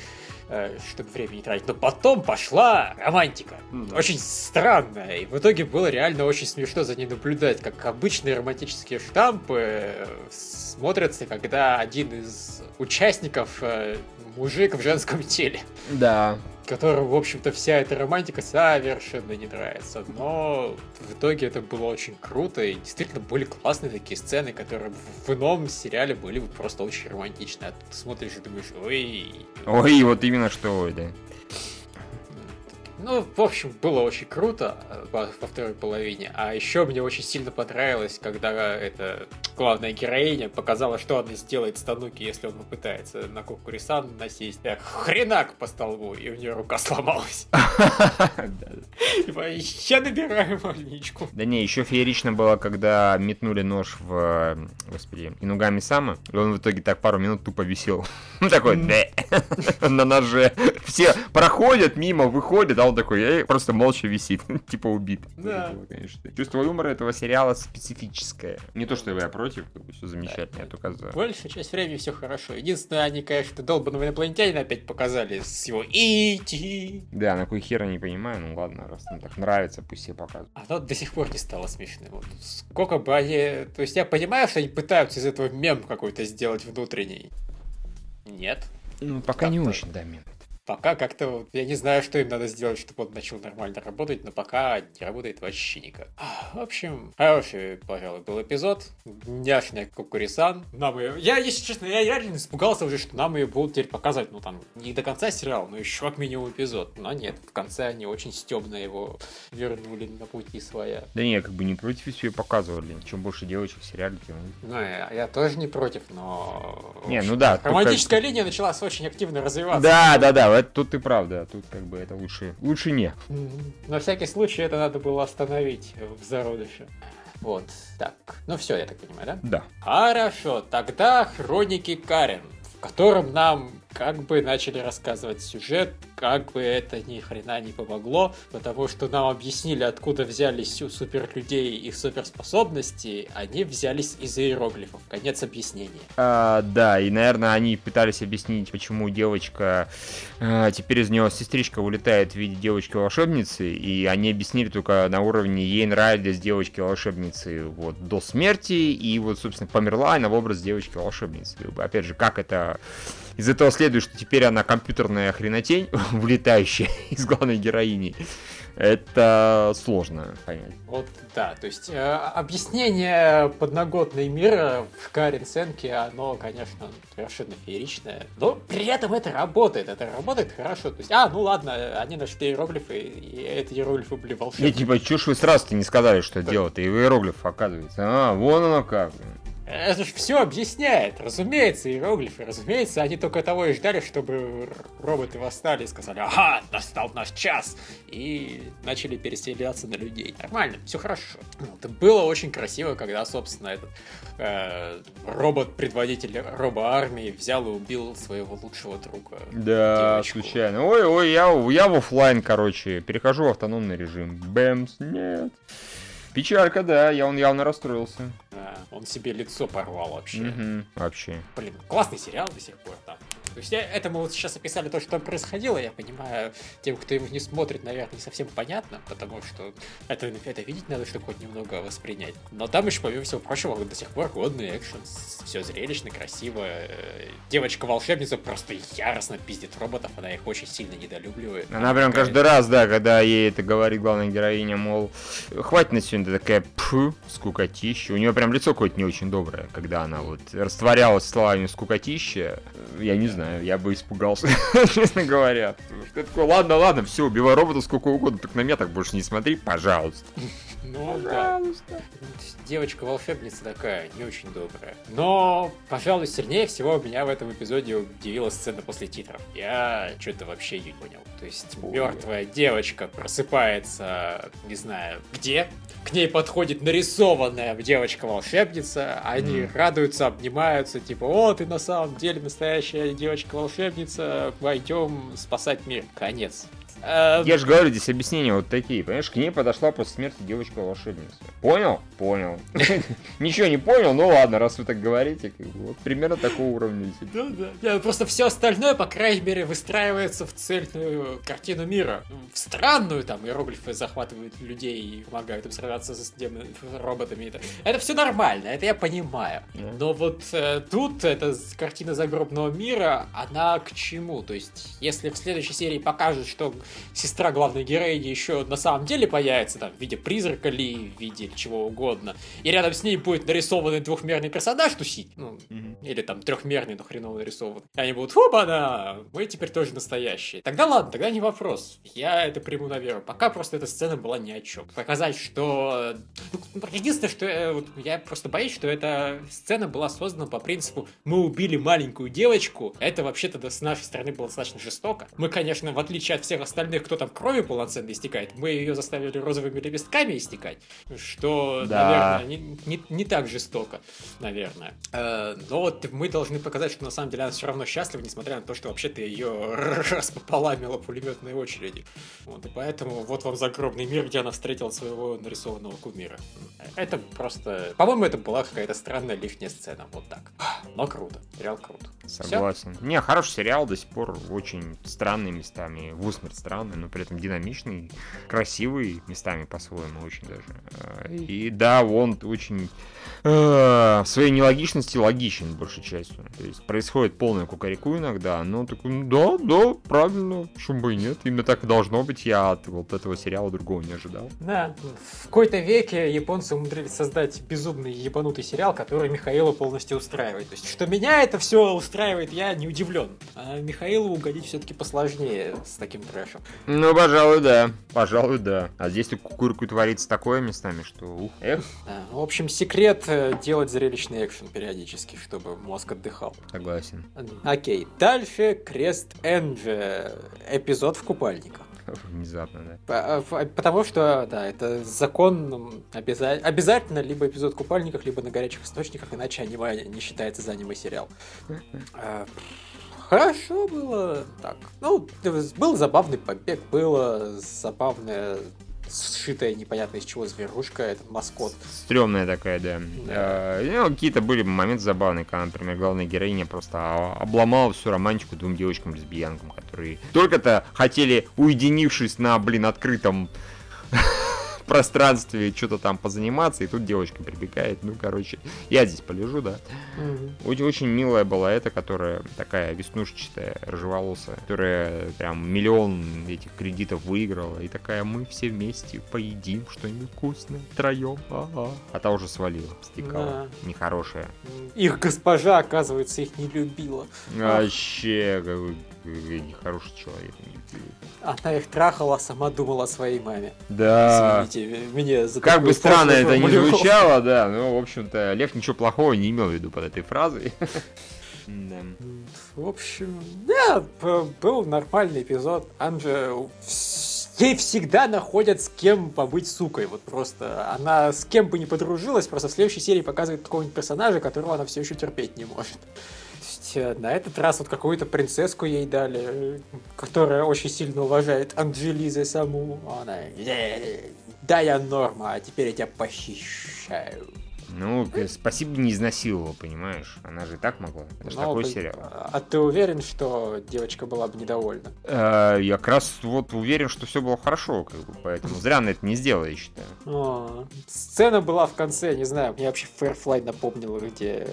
э, чтобы время не тратить. Но потом пошла романтика. Ну да. Очень странная, и в итоге было реально очень смешно за ней наблюдать, как обычные романтические штампы э, смотрятся, когда один из участников э, мужик в женском теле Да. Которому, в общем-то, вся эта романтика совершенно не нравится. Но в итоге это было очень круто, и действительно были классные такие сцены, которые в ином сериале были бы просто очень романтичные. А тут ты смотришь и думаешь, ой... Ой, вот именно что, ой, да. Ну, в общем, было очень круто э, во, во второй половине. А еще мне очень сильно понравилось, когда эта главная героиня показала, что она сделает с Тануки, если он попытается на Кокурисан насесть. Э, Хренак по столбу, и у нее рука сломалась. Типа, Я набираю больничку. Да не, еще феерично было, когда метнули нож в, господи, Инугами Сама, и он в итоге так пару минут тупо висел. Ну такой, на ноже. Все проходят мимо, выходят, он такой, «Эй», просто молча висит, типа убит. Да. Было, конечно. Чувство юмора этого сериала специфическое. Не то, что я против, как бы все замечательно, я только за. Большая часть времени все хорошо. Единственное, они, конечно, долбанного инопланетянина опять показали с его ИТ. Да, на кой хер я не понимаю, ну ладно, раз им так нравится, пусть все показывают. А то до сих пор не стало смешным. Вот сколько бы они... То есть я понимаю, что они пытаются из этого мем какой-то сделать внутренний. Нет. Ну, пока не очень, да, мем. Пока как-то... вот Я не знаю, что им надо сделать, чтобы он начал нормально работать, но пока не работает вообще никак. А, В общем, хороший, пожалуй, был эпизод. Няшная Кукурисан. Нам ее... Я, если честно, я реально испугался уже, что нам ее будут теперь показывать, ну там, не до конца сериала, но еще как минимум эпизод. Но нет, в конце они очень стебно его вернули на пути своя. Да не, как бы не против, если ее показывали. Чем больше девочек в сериале, тем. Ну, я, я тоже не против, но... Не, ну да, Романтическая линия началась очень активно развиваться. Да, да, да, это, тут ты прав, да, тут как бы это лучше, лучше не. На всякий случай это надо было остановить в зародыше. Вот, так. Ну все, я так понимаю, да? Да. Хорошо, тогда хроники Карен, в котором нам как бы начали рассказывать сюжет, как бы это ни хрена не помогло, потому что нам объяснили, откуда взялись у суперлюдей их суперспособности, они взялись из иероглифов. Конец объяснения. А, да, и, наверное, они пытались объяснить, почему девочка, а, теперь из нее сестричка улетает в виде девочки-волшебницы, и они объяснили только на уровне ей нравились девочки-волшебницы вот до смерти, и вот, собственно, померла она в образ девочки-волшебницы. Опять же, как это... Из этого следует, что теперь она компьютерная хренотень, вылетающая из главной героини. Это сложно понять. Вот, да, то есть э, объяснение подноготной мира в Карен Сенке, оно, конечно, совершенно фееричное, но при этом это работает, это работает хорошо. То есть, а, ну ладно, они нашли иероглифы, и эти иероглифы были волшебные. типа, чё ж вы сразу-то не сказали, что дело-то? И иероглиф, оказывается. А, вон оно как. Это же все объясняет. Разумеется, иероглифы, разумеется, они только того и ждали, чтобы роботы восстали и сказали, ага, настал наш час, и начали переселяться на людей. Нормально, все хорошо. Это было очень красиво, когда, собственно, этот э, робот-предводитель робо-армии взял и убил своего лучшего друга. Да, девочку. случайно. Ой, ой, я, я в оффлайн, короче, перехожу в автономный режим. Бэмс, нет. Печалька, да, я он явно расстроился. Да, он себе лицо порвал вообще. Мгм, Вообще. Блин, классный сериал до сих пор, да. То есть я- это мы вот сейчас описали то, что там происходило, я понимаю, тем, кто его не смотрит, наверное, не совсем понятно, потому что это, это видеть надо, чтобы хоть немного воспринять. Но там еще, помимо всего прочего, до сих пор годный экшен, все зрелищно, красиво. э, Девочка-волшебница просто яростно пиздит роботов, она их очень сильно недолюбливает. Она прям такая- каждый раз, да, когда ей это говорит главная героиня, мол, хватит на сегодня, такая, пфу, скукотища. У нее прям лицо какое-то не очень доброе, когда она вот растворялась словами скукотища. Я не знаю, я бы испугался, честно говоря. Потому что я такой, ладно, ладно, все, убивай робота сколько угодно, только на меня так больше не смотри, пожалуйста. Ну да. Девочка волшебница такая, не очень добрая. Но, пожалуй, сильнее всего меня в этом эпизоде удивила сцена после титров. Я что-то вообще не понял. То есть мертвая девочка просыпается, не знаю, где? К ней подходит нарисованная девочка-волшебница, они Мгм. радуются, обнимаются, типа, о, ты на самом деле настоящая девочка-волшебница, пойдем спасать мир. Конец. Э, Я же говорю, здесь объяснения вот такие, понимаешь, к ней подошла после смерти девочка-волшебница. Понял? Понял. Ничего не понял, ну ладно, раз вы так говорите, вот примерно такого уровня. Да, да. Не, просто все остальное, по крайней мере, выстраивается в цельную картину мира. В странную, там, иероглифы захватывают людей и помогают им сражаться с роботами. Это, все нормально, это я понимаю. Но вот э, тут эта картина загробного мира, она к чему? То есть, если в следующей серии покажут, что сестра главной героини еще на самом деле появится, там, в виде призрака ли, в виде чего угодно, и рядом с ней будет нарисованный двухмерный персонаж тусить, ну, или там трехмерный, но хреново нарисован. И они будут, оба мы теперь тоже настоящие. Тогда ладно, тогда не вопрос. Я это приму на веру. Пока просто эта сцена была ни о чем. Показать, что... ну, Единственное, что я, вот, я просто боюсь, что эта сцена была создана по принципу «мы убили маленькую девочку». Это вообще-то с нашей стороны было достаточно жестоко. Мы, конечно, в отличие от всех остальных, кто там кровью полноценно истекает, мы ее заставили розовыми лепестками истекать, что, Да. наверное, не, не- не так жестоко наверное. Э, но вот мы должны показать, что на самом деле она все равно счастлива, несмотря на то, что вообще-то ее распополамила пулеметной очереди. Вот, и поэтому вот вам загробный мир, где она встретила своего нарисованного кумира. Это просто... По-моему, это была какая-то странная лишняя сцена, вот так. Но круто, сериал круто. Согласен. Не, хороший сериал до сих пор очень странный местами, в усмерть странный, но при этом динамичный, красивый местами по-своему очень даже. Э, И да, он очень э, в своей нелогичности логичен большей частью. То есть происходит полное кукареку иногда, но такой, ну да, да, правильно, почему бы и нет. Именно так и должно быть. Я от вот этого сериала другого не ожидал. Да, в какой-то веке японцы умудрились создать безумный ебанутый сериал, который Михаила полностью устраивает. То есть, что меня это все устраивает, я не удивлен. А Михаилу угодить все-таки посложнее с таким трэшем. Ну, пожалуй, да. Пожалуй, да. А здесь тут кукурку творится такое местами, что ух, эх, Да, В общем, секрет э, делать зрелищный экшен периодически, чтобы мозг отдыхал. согласен. Окей, дальше Крест Энджи. Эпизод в купальниках. Внезапно, да. Э, Потому что, да, это закон обяза- обязательно либо эпизод в купальниках, либо на горячих источниках, иначе аниме не считается за аниме-сериал. Хорошо было. Так, ну, был забавный побег, было забавное сшитая непонятно из чего зверушка, этот маскот. Стрёмная такая, да. Да. Э, ну, какие-то были моменты забавные, когда, например, главная героиня просто обломала всю романтику двум девочкам-лесбиянкам, которые только-то хотели, уединившись на, блин, открытом пространстве, что-то там позаниматься, и тут девочка прибегает. Ну, короче, я здесь полежу, да. Очень, очень милая была эта, которая такая веснушчатая, рыжеволосая, которая прям миллион этих кредитов выиграла. И такая, мы все вместе поедим что-нибудь вкусное втроем. Ага. А та уже свалила, стекала. Нехорошая. Их госпожа, оказывается, их не любила. Вообще, какой, какой нехороший человек. Она их трахала, а сама думала о своей маме. Да. Извините, мне за Как бы странно это ни формулировку. звучало, да, но, в общем-то, Лев ничего плохого не имел в виду под этой фразой. Да. В общем, да, был нормальный эпизод. Анжа вс- ей всегда находят с кем побыть сукой. Вот просто она с кем бы не подружилась, просто в следующей серии показывает какого-нибудь персонажа, которого она все еще терпеть не может. Есть, э, на этот раз вот какую-то принцесску ей дали, э, которая очень сильно уважает Анджелизы саму. Она, «Э, да, я норма, а теперь я тебя похищаю. Ну, спасибо не изнасиловал, понимаешь? Она же и так могла. Это же такой сериал. А ты уверен, что девочка была бы недовольна? Э, Я как раз вот уверен, что все было хорошо, поэтому зря она это не сделала, я считаю. Сцена была в конце, не знаю, мне вообще Firefly напомнила, где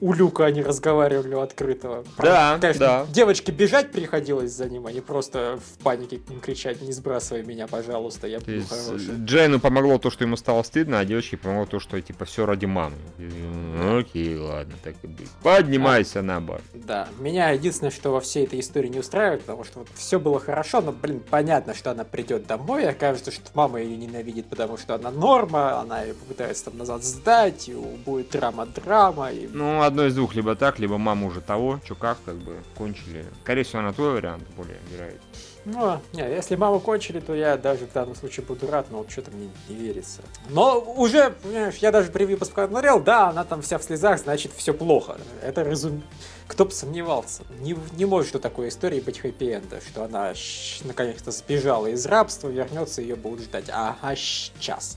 у Люка они разговаривали у открытого. Да, да. девочке бежать приходилось за ним, а не просто в панике кричать «Не сбрасывай меня, пожалуйста, я буду хороший». Джейну помогло то, что ему стало стыдно, а девочке помогло то, что типа все все ради мамы. Ну, окей, ладно, так и быть. Поднимайся на бар. Да, меня единственное, что во всей этой истории не устраивает, потому что вот все было хорошо, но, блин, понятно, что она придет домой, и окажется, что мама ее ненавидит, потому что она норма, она ее попытается там назад сдать, и будет драма-драма. И... Ну, одно из двух, либо так, либо мама уже того, что как, как бы, кончили. Скорее всего, на твой вариант более вероятно. Ну, не, если маму кончили, то я даже в данном случае буду рад, но вот что-то мне не верится. Но уже, понимаешь, я даже превью посмотрел, да, она там вся в слезах, значит, все плохо. Это разум... Кто бы сомневался. Не, не может у такой истории быть хэппи-энда, что она наконец-то сбежала из рабства, вернется, ее будут ждать. Ага, сейчас.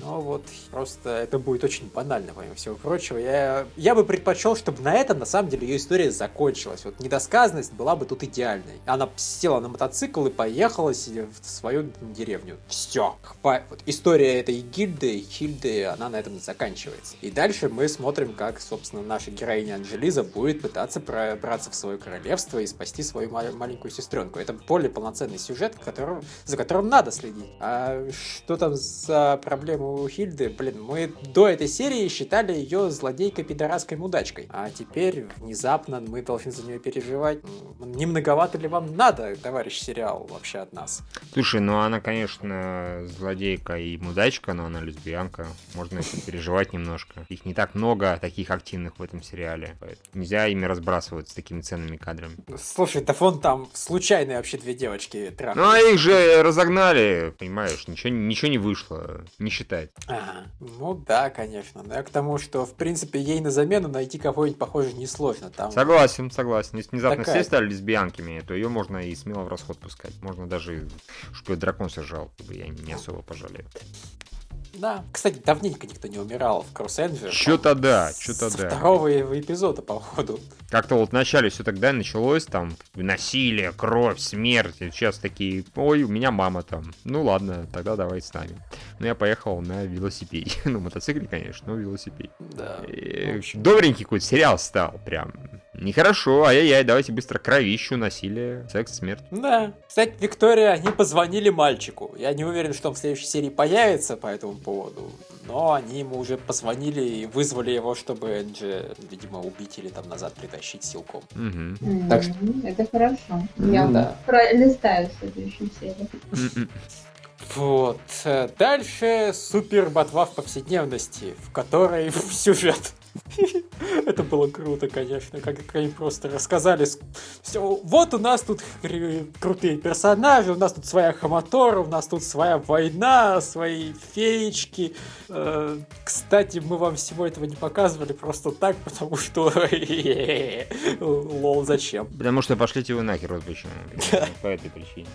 Но вот просто это будет очень банально, помимо всего прочего. Я, я бы предпочел, чтобы на этом, на самом деле, ее история закончилась. Вот недосказанность была бы тут идеальной. Она села на мотоцикл и поехала в свою деревню. Все. Вот история этой гильды, Хильды, она на этом заканчивается. И дальше мы смотрим, как, собственно, наша героиня Анжелиза будет пытаться пробраться в свое королевство и спасти свою маленькую сестренку. Это более полноценный сюжет, которым, за которым надо следить. А что там за проблемы у Хильды, блин, мы до этой серии считали ее злодейкой пидорасской мудачкой. А теперь внезапно мы должны за нее переживать. Не многовато ли вам надо, товарищ сериал, вообще от нас? Слушай, ну она, конечно, злодейка и мудачка, но она лесбиянка. Можно переживать немножко. Их не так много таких активных в этом сериале. Нельзя ими разбрасываться такими ценными кадрами. Слушай, да вон там случайные вообще две девочки трахались. Ну, а их же разогнали, понимаешь, ничего, ничего не вышло. Не считая считать. Ага. Ну да, конечно. Но я к тому, что, в принципе, ей на замену найти кого-нибудь похоже несложно. Там... Согласен, согласен. Если внезапно Такая... все стали лесбиянками, то ее можно и смело в расход пускать. Можно даже, чтобы дракон сожрал, я не особо пожалею. Да. Кстати, давненько никто не умирал в Кросс Энджи. Что-то да, что-то да. второго эпизода, походу. Как-то вот вначале все тогда началось, там, насилие, кровь, смерть. Сейчас такие, ой, у меня мама там. Ну ладно, тогда давай с нами. Ну, я поехал на велосипеде. ну, мотоцикле, конечно, но велосипед. Да. И, добренький какой-то сериал стал, прям. Нехорошо, ай-яй-яй, давайте быстро кровищу, насилие, секс, смерть. Да. Кстати, Виктория, они позвонили мальчику. Я не уверен, что он в следующей серии появится по этому поводу. Но они ему уже позвонили и вызвали его, чтобы Энджи, видимо, убить или там назад притащить силком. Угу. Так что... Это хорошо. Я да. пролистаю следующую серию. Вот. Дальше супер ботва в повседневности, в которой сюжет Это было круто, конечно, как они просто рассказали. Все, вот у нас тут крутые персонажи, у нас тут своя Хаматора, у нас тут своя война, свои феечки. Э, кстати, мы вам всего этого не показывали просто так, потому что... Лол, зачем? Потому что пошлите вы нахер, вот почему. По этой причине.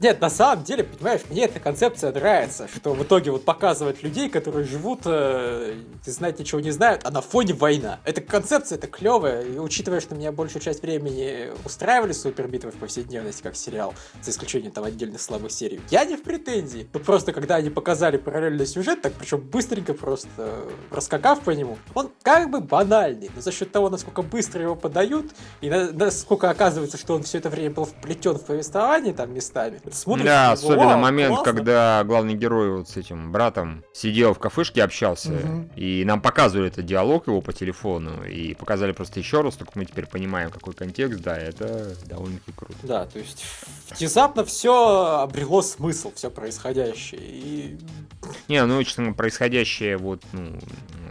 Нет, на самом деле, понимаешь, мне эта концепция нравится, что в итоге вот показывать людей, которые живут, э, знать ничего не знают, а на фоне война. Эта концепция, это клевая, и учитывая, что меня большую часть времени устраивали супер битвы в повседневности, как сериал, за исключением там отдельных слабых серий, я не в претензии. Но просто, когда они показали параллельный сюжет, так причем быстренько просто раскакав по нему, он как бы банальный, но за счет того, насколько быстро его подают, и на, насколько оказывается, что он все это время был вплетен в повествование там местами, смотришь да, особенно момент, классно. когда главный герой вот с этим братом сидел в кафешке, общался, угу. и нам показывали это диалог его по телефону и показали просто еще раз, только мы теперь понимаем, какой контекст, да, это довольно-таки круто. Да, то есть внезапно все обрело смысл, все происходящее. И... Не, ну, честно, происходящее вот, ну,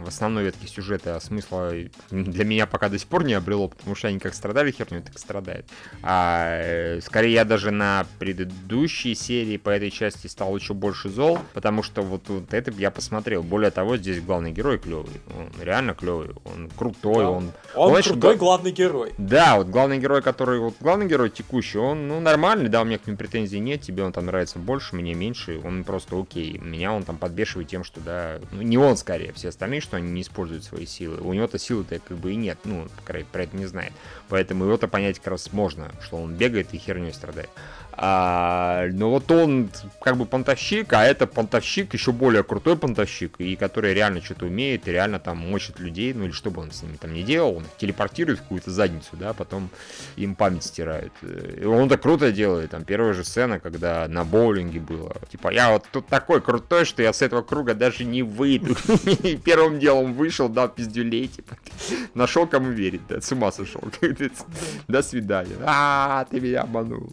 в основной ветке сюжета смысла для меня пока до сих пор не обрело, потому что они как страдали херню, так и страдают. А э, скорее я даже на предыдущей серии по этой части стал еще больше зол, потому что вот, вот это я посмотрел. Более того, здесь главный герой клевый. Он реально клевый, он крутой, да. он... Он, он крутой что... главный герой. Да, вот главный герой, который... Вот главный герой текущий, он, ну, нормальный, да, у меня к нему претензий нет, тебе он там нравится больше, мне меньше, он просто окей. Меня он там подбешивает тем, что, да, ну, не он скорее, все остальные, что они не используют свои силы. У него-то силы-то как бы и нет, ну, по крайней про это не знает. Поэтому его-то понять как раз можно, что он бегает и херней страдает. А, но вот он как бы понтовщик, а это понтовщик, еще более крутой понтовщик, и который реально что-то умеет, и реально там мочит людей, ну или что бы он с ними там не делал, он телепортирует в какую-то задницу, да, потом им память стирает. И он так круто делает, там первая же сцена, когда на боулинге было, типа, я вот тут такой крутой, что я с этого круга даже не выйду. Первым делом вышел, дал пиздюлей, типа, нашел кому верить, да, с ума сошел. До свидания. А, ты меня обманул.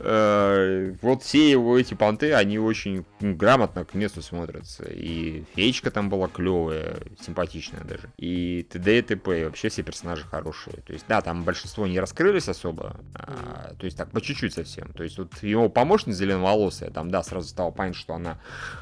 Э, вот все его эти понты, они очень грамотно к месту смотрятся. И феечка там была клевая, симпатичная даже. И т.д. и т.п. И вообще все персонажи хорошие. То есть, да, там большинство не раскрылись особо. А, то есть, так, по чуть-чуть совсем. То есть, вот его помощница зеленоволосая, там, да, сразу стало понятно, что она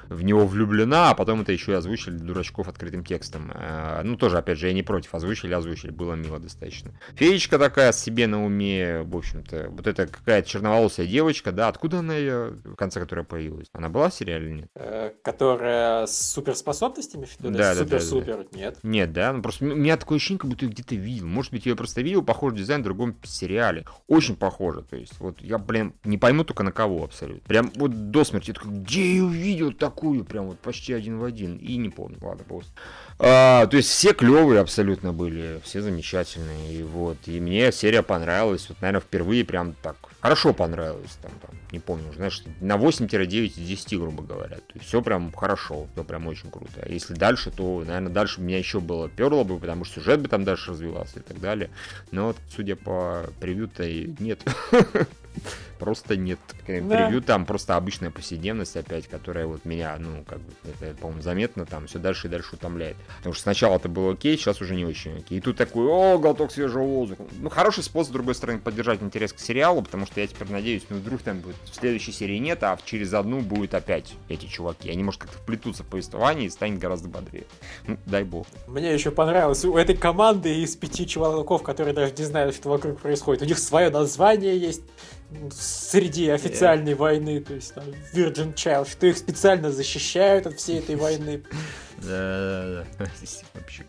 в него влюблена, а потом это еще и озвучили для дурачков открытым текстом. А, ну, тоже, опять же, я не против, озвучили, озвучили, было мило достаточно. Феечка такая себе на уме, в общем-то, вот это какая-то черноволосая девочка, да, откуда она ее, в конце которой появилась? Она была в сериале или нет? Э, которая с суперспособностями, что ли? Да, да, да, Супер-супер, да. нет. Нет, да, ну просто у меня такое ощущение, как будто где-то видел. Может быть, я ее просто видел, похожий дизайн в другом сериале. Очень похоже, то есть, вот я, блин, не пойму только на кого абсолютно. Прям вот до смерти, я такой, где я ее видел такую, прям вот почти один в один, и не помню, ладно, босс. А, то есть все клевые абсолютно были, все замечательные, и вот, и мне серия понравилась, вот, наверное, впервые прям так хорошо понравилось, там, там не помню, знаешь, на 8-9 из 10, грубо говоря, то есть все прям хорошо, все прям очень круто, а если дальше, то, наверное, дальше меня еще было перло бы, потому что сюжет бы там дальше развивался и так далее, но судя по превью-то, нет. Просто нет. Да. Превью там просто обычная повседневность опять, которая вот меня, ну, как бы, это, по-моему, заметно там все дальше и дальше утомляет. Потому что сначала это было окей, сейчас уже не очень окей. И тут такой, о, глоток свежего воздуха. Ну, хороший способ, с другой стороны, поддержать интерес к сериалу, потому что я теперь надеюсь, ну, вдруг там будет в следующей серии нет, а через одну будет опять эти чуваки. Они, может, как-то вплетутся в повествование и станет гораздо бодрее. Ну, дай бог. Мне еще понравилось, у этой команды из пяти чуваков, которые даже не знают, что вокруг происходит, у них свое название есть, среди официальной войны, то есть там Virgin Child, что их специально защищают от всей этой войны. Да, да, да. Вообще,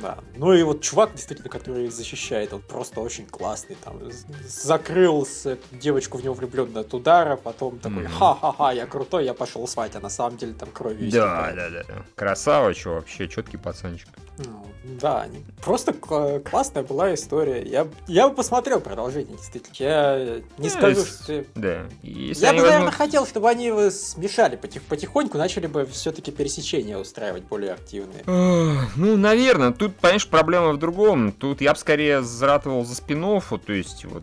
да. Ну и вот чувак, действительно, который их защищает, он просто очень классный. Там закрыл девочку в него влюбленную от удара, потом такой, ха-ха-ха, я крутой, я пошел спать, а на самом деле там кровью Да, да, да. Красава, что вообще, четкий пацанчик. Ну, да, просто классная была история. Я, я бы посмотрел продолжение, действительно. Я не скажу, что... Да. Я бы, наверное, хотел, чтобы они смешали потих, потихоньку, начали бы все-таки пересечения устраивать более активные. Ну, наверное. Тут, понимаешь, проблема в другом. Тут я бы скорее заратывал за спин то есть вот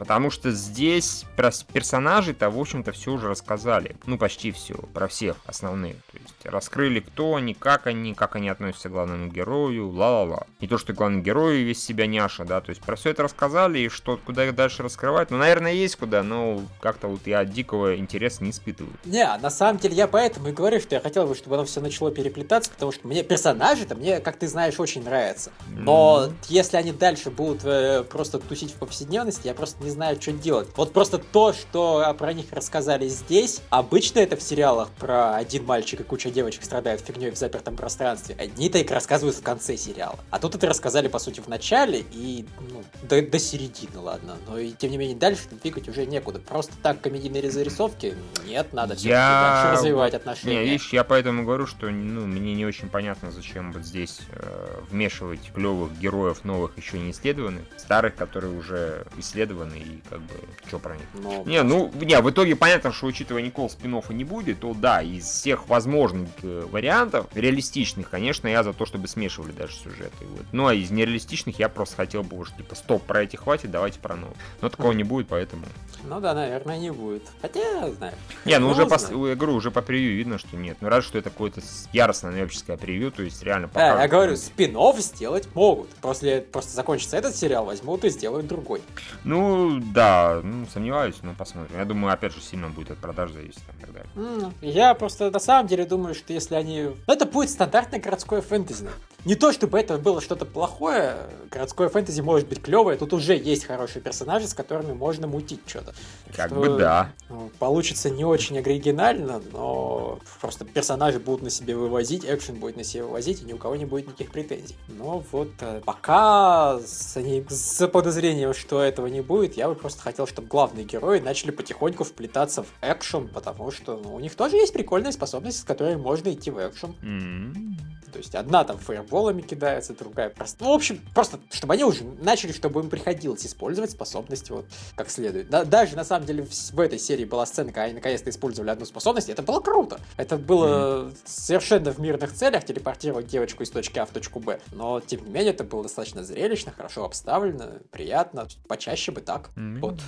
Потому что здесь про персонажей-то, в общем-то, все уже рассказали. Ну, почти все. Про всех основных. То есть раскрыли, кто они, как они, как они относятся к главному герою, ла-ла-ла. Не то, что главный герой весь себя няша, да, то есть про все это рассказали, и что, куда их дальше раскрывать, ну, наверное, есть куда, но как-то вот я дикого интереса не испытываю. Не, на самом деле я поэтому и говорю, что я хотел бы, чтобы оно все начало переплетаться, потому что мне персонажи-то мне, как ты знаешь, очень нравятся. Но mm. если они дальше будут э, просто тусить в повседневности, я просто не знаю, что делать. Вот просто то, что про них рассказали здесь, обычно это в сериалах про один мальчик и куча девочек страдают фигней в запертом пространстве. Они-то их рассказывают в конце сериала. А тут это рассказали, по сути, в начале и ну, до, до середины, ладно. Но и тем не менее дальше двигать уже некуда. Просто так комедийные зарисовки нет, надо я... дальше развивать отношения. Не, видишь, я поэтому говорю, что ну, мне не очень понятно, зачем вот здесь э, вмешивать клевых героев новых еще не исследованных, старых, которые уже исследованы и как бы что про них. Но... Не, ну, не, в итоге понятно, что учитывая Никол спин не будет, то да, из всех возможных э, вариантов, реалистичных, конечно, я за то, чтобы смешивали даже сюжеты. Вот. Ну, а из нереалистичных я просто хотел бы уже, типа, стоп, про эти хватит, давайте про новые. Но такого не будет, поэтому... Ну да, наверное, не будет. Хотя, знаю. Не, ну уже по, я говорю, уже по превью видно, что нет. Ну раз, что это какое-то яростное новическое превью, то есть реально Да, я говорю, спин сделать могут. После просто закончится этот сериал, возьмут и сделают другой. Ну, да, ну, сомневаюсь, но посмотрим. Я думаю, опять же, сильно будет от продаж зависеть и так далее. Mm, я просто на самом деле думаю, что если они... Ну, это будет стандартное городское фэнтези. Не то чтобы это было что-то плохое, городское фэнтези может быть клевое, тут уже есть хорошие персонажи, с которыми можно мутить что-то. Как Что, бы да. ну, Получится не очень оригинально, но просто персонажи будут на себе вывозить, экшен будет на себе вывозить, и ни у кого не будет никаких претензий. Но вот э, пока с, они- с подозрением, что этого не будет, я бы просто хотел, чтобы главные герои начали потихоньку вплетаться в экшен, потому что ну, у них тоже есть прикольные способности, с которыми можно идти в экшен. М. То есть одна там фаерболами кидается, другая просто... Ну, в общем, просто чтобы они уже начали, чтобы им приходилось использовать способности вот как следует. Да- даже на самом деле в, в этой серии была сцена, когда они наконец-то использовали одну способность, и это было круто. Это было совершенно в мирных целях телепортировать девочку из точки А в точку Б. Но, тем не менее, это было достаточно зрелищно, хорошо обставлено, приятно. Почаще бы так. М. Вот.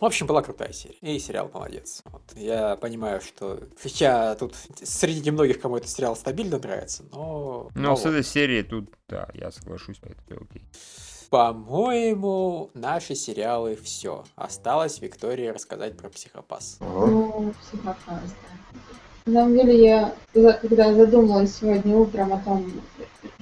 В общем, была крутая серия. И сериал молодец. Вот. Я понимаю, что я тут среди немногих, кому этот сериал стабильно нравится, но... Ну, с этой серии тут, да, я соглашусь, это окей. По-моему, наши сериалы все. Осталось Виктории рассказать про психопас. Ну, психопат, да. На самом деле, я, когда задумалась сегодня утром о том,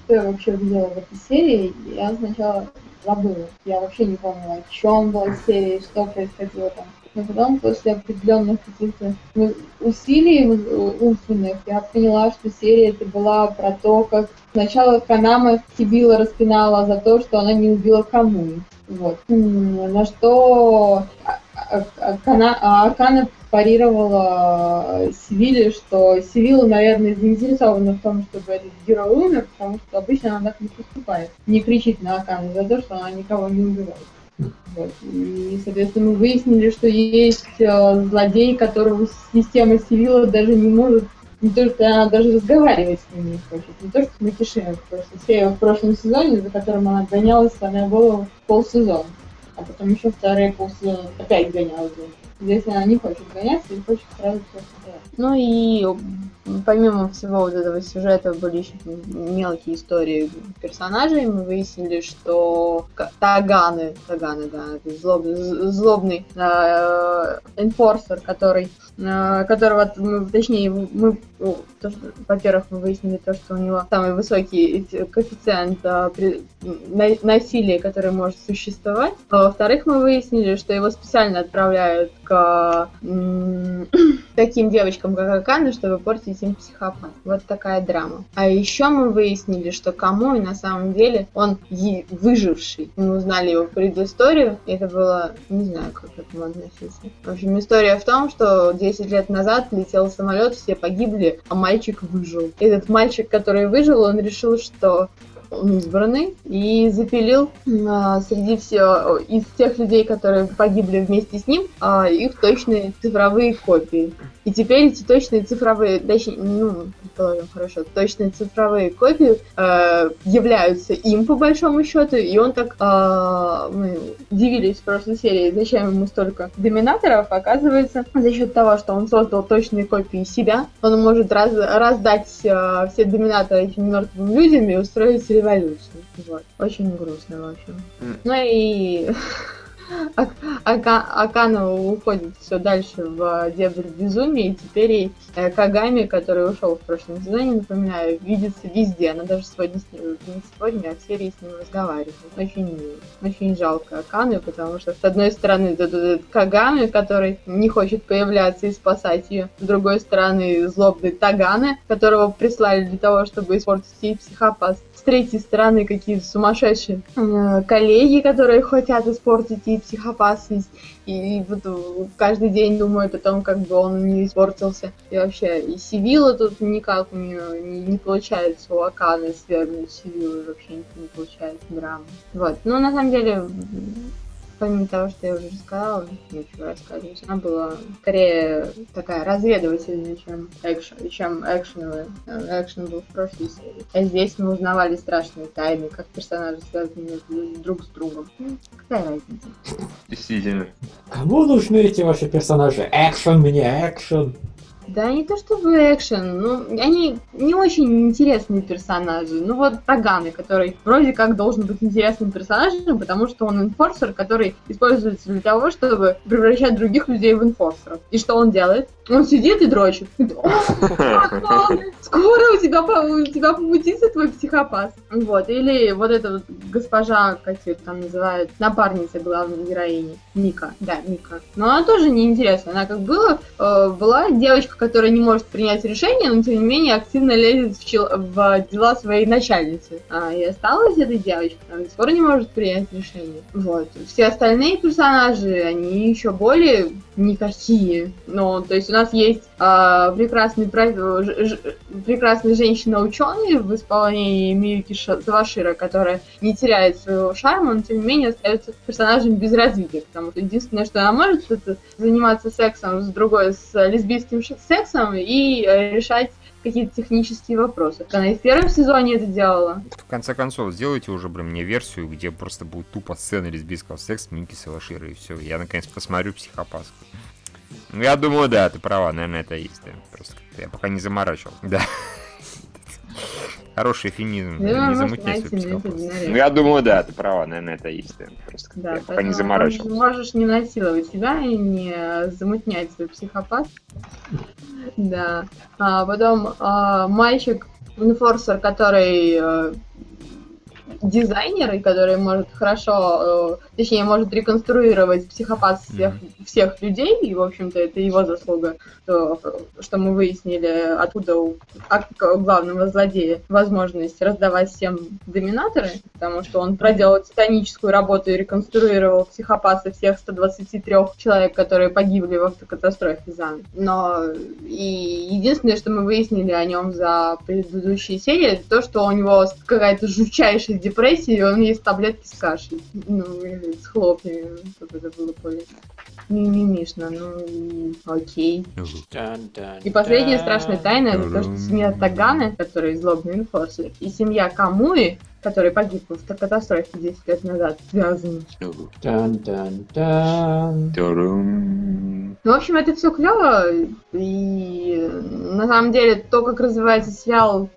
что я вообще видела в этой серии, я сначала забыла. Я вообще не помнила, о чем была серия, что происходило там. Но потом, после определенных каких-то ну, усилий умственных, я поняла, что серия это была про то, как сначала Канама Сибила распинала за то, что она не убила Камуи. Вот. На что а- а- а- Кана- Аркана парировала Сивиле, что Сивила, наверное, заинтересована в том, чтобы этот герой умер, потому что обычно она так не поступает. Не кричит на Аркану за то, что она никого не убивает. Вот. И, соответственно, мы выяснили, что есть э, злодей, которого система Сивила даже не может не то, что она даже разговаривать с ним не хочет, не то, что с Макишиной в прошлом, се- в прошлом сезоне, за которым она гонялась, сломя голову полсезона. А потом еще вторые полсезона опять гонялась. Здесь она не хочет гоняться и хочет сразу все сделать. Ну и помимо всего вот этого сюжета были еще мелкие истории персонажей. Мы выяснили, что Таганы, Таганы, да, это злоб- з- злобный э, энфорсер, который э, которого, т- мы, точнее, мы, ну, то, что, во-первых, мы выяснили то, что у него самый высокий эти- коэффициент э, при- на- насилия, который может существовать. А во-вторых, мы выяснили, что его специально отправляют к м, таким девочкам, как Акана, чтобы портить им психопат. Вот такая драма. А еще мы выяснили, что кому и на самом деле он выживший. Мы узнали его предысторию. Это было, не знаю, как к этому относиться. В общем, история в том, что 10 лет назад летел самолет, все погибли, а мальчик выжил. Этот мальчик, который выжил, он решил, что избранный и запилил а, среди все из тех людей, которые погибли вместе с ним, а, их точные цифровые копии. И теперь эти точные цифровые, точнее, ну, предположим, хорошо, точные цифровые копии э, являются им по большому счету, и он так, э, мы удивились в прошлой серии, зачем ему столько доминаторов, оказывается, за счет того, что он создал точные копии себя, он может раз- раздать э, все доминаторы этим мертвым людям и устроить революцию. Вот. Очень грустно, в общем. Ну и Ака- Акана уходит все дальше в дебри безумия, и теперь и э, Кагами, который ушел в прошлом сезоне, напоминаю, видится везде. Она даже сегодня с ним, не сегодня, а в серии с ним разговаривает. Очень. Очень жалко Аканы, потому что, с одной стороны, этот, Кагами, который не хочет появляться и спасать ее, с другой стороны, злобный Таганы, которого прислали для того, чтобы испортить психопат. Третьей стороны, какие-то сумасшедшие э, коллеги, которые хотят испортить ей психопатность, и, и вот э, каждый день думают о том, как бы он не испортился. И вообще, и Сивила тут никак у нее не, не получается у Аканы свергнуть Сивилу, вообще не, не получается драма. Вот, ну на самом деле, помимо того, что я уже рассказала, нечего рассказывать. Она была скорее такая разведывательная, чем экшен, чем экшеновая. Э, Экшен был в прошлой серии. А здесь мы узнавали страшные тайны, как персонажи связаны друг с другом. Ну, Какая разница? Действительно. Кому нужны эти ваши персонажи? Экшен мне, экшен. Да не то чтобы экшен, ну, они не очень интересные персонажи. Ну вот Таганы, который вроде как должен быть интересным персонажем, потому что он инфорсер, который используется для того, чтобы превращать других людей в инфорсеров. И что он делает? Он сидит и дрочит. Скоро у тебя, у тебя помутится твой психопат. Вот. Или вот эта вот госпожа, как ее там называют, напарница главной героини. Мика. Да, Мика. Но она тоже неинтересна. Она как была, э, была девочка, которая не может принять решение, но тем не менее активно лезет в, чел- в дела своей начальницы. А, и осталась эта девочка, она до не может принять решение. Вот. Все остальные персонажи, они еще более никакие. Ну, то есть у нас есть э, прекрасный, ж, ж, прекрасная женщина-ученый в исполнении Миюки Завашира, которая не теряет своего шарма, но тем не менее остается персонажем без развития, потому что единственное, что она может, это заниматься сексом с другой, с лесбийским сексом и э, решать какие-то технические вопросы. Она и в первом сезоне это делала. В конце концов, сделайте уже, блин, мне версию, где просто будут тупо сцены лесбийского секса Мики Салашира, и все. Я, наконец, посмотрю психопатку. Ну, я думаю, да, ты права, наверное, это есть. Да. Просто я пока не заморачивал. Да. Хороший эфемизм. Да, не замутняй свой Ну, я думаю, да, ты права, наверное, это есть. Да. Просто да, пока не заморачивал. Можешь не насиловать себя и не замутнять свой психопат. Да. А потом а, мальчик, инфорсер, который э, дизайнер, который может хорошо, э, точнее, может реконструировать психопат всех, mm-hmm. всех людей, и, в общем-то, это его заслуга, то, что мы выяснили, откуда у главного злодея возможность раздавать всем доминаторы, потому что он проделал титаническую работу и реконструировал психопата всех 123 человек, которые погибли в автокатастрофе за Но и единственное, что мы выяснили о нем за предыдущие серии, это то, что у него какая-то жутчайшая депрессии, он ест таблетки с кашей. Ну, или с хлопьями, чтобы это было более мимимишно, ну окей. И последняя страшная тайна, это то, что семья Тагана, который злобный инфорсер, и семья Камуи, который погиб в катастрофе 10 лет назад, связаны. Ну, в общем, это все клево, и на самом деле то, как развивается сериал,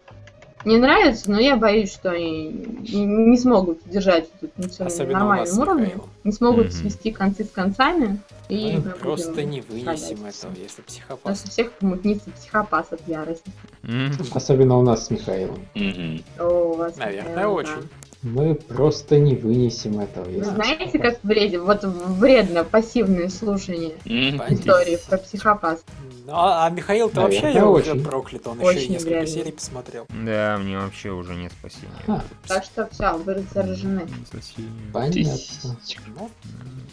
мне нравится, но я боюсь, что они не смогут держать тут на нормальном уровне, не смогут mm-hmm. свести концы с концами. И мы просто не вынесем этого, если психопат. У нас у всех помутнится психопат от ярости. Mm-hmm. Особенно у нас с Михаилом. Mm-hmm. О, у вас Наверное, Михаил, очень. Да. Мы просто не вынесем этого. Вы знаете, как вредно, вот вредно пассивное слушание mm-hmm. истории про психопат. Ну, а, а Михаил-то вообще я уже проклят, он очень еще и несколько вредно. серий посмотрел. Да, мне вообще уже нет спасения. А. Так что все, вы заражены. Понятно.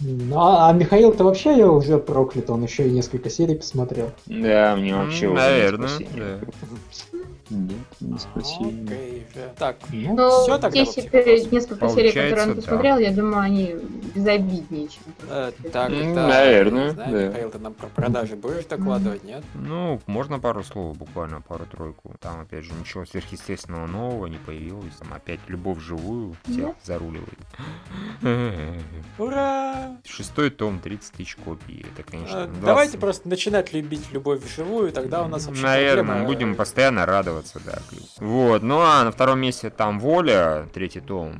Ну, а, а Михаил-то вообще я уже проклят, он еще и несколько серий посмотрел. Да, мне вообще уже Наверное, да. Нет, не спасибо. Так, ну, ну все тогда. Если несколько серий, которые он посмотрел, я думаю, они безобиднее, чем. Э, так, Наверное, да. Михаил, ты нам про продажи будешь докладывать, нет? Ну, можно пару слов, буквально пару-тройку. Там, опять же, ничего сверхъестественного нового не появилось. Там опять любовь живую всех заруливает. Ура! Шестой том, 30 тысяч копий. Это, конечно, Давайте просто начинать любить любовь живую, тогда у нас вообще Наверное, будем постоянно радоваться радоваться, да. Вот, ну а на втором месте там Воля, третий том.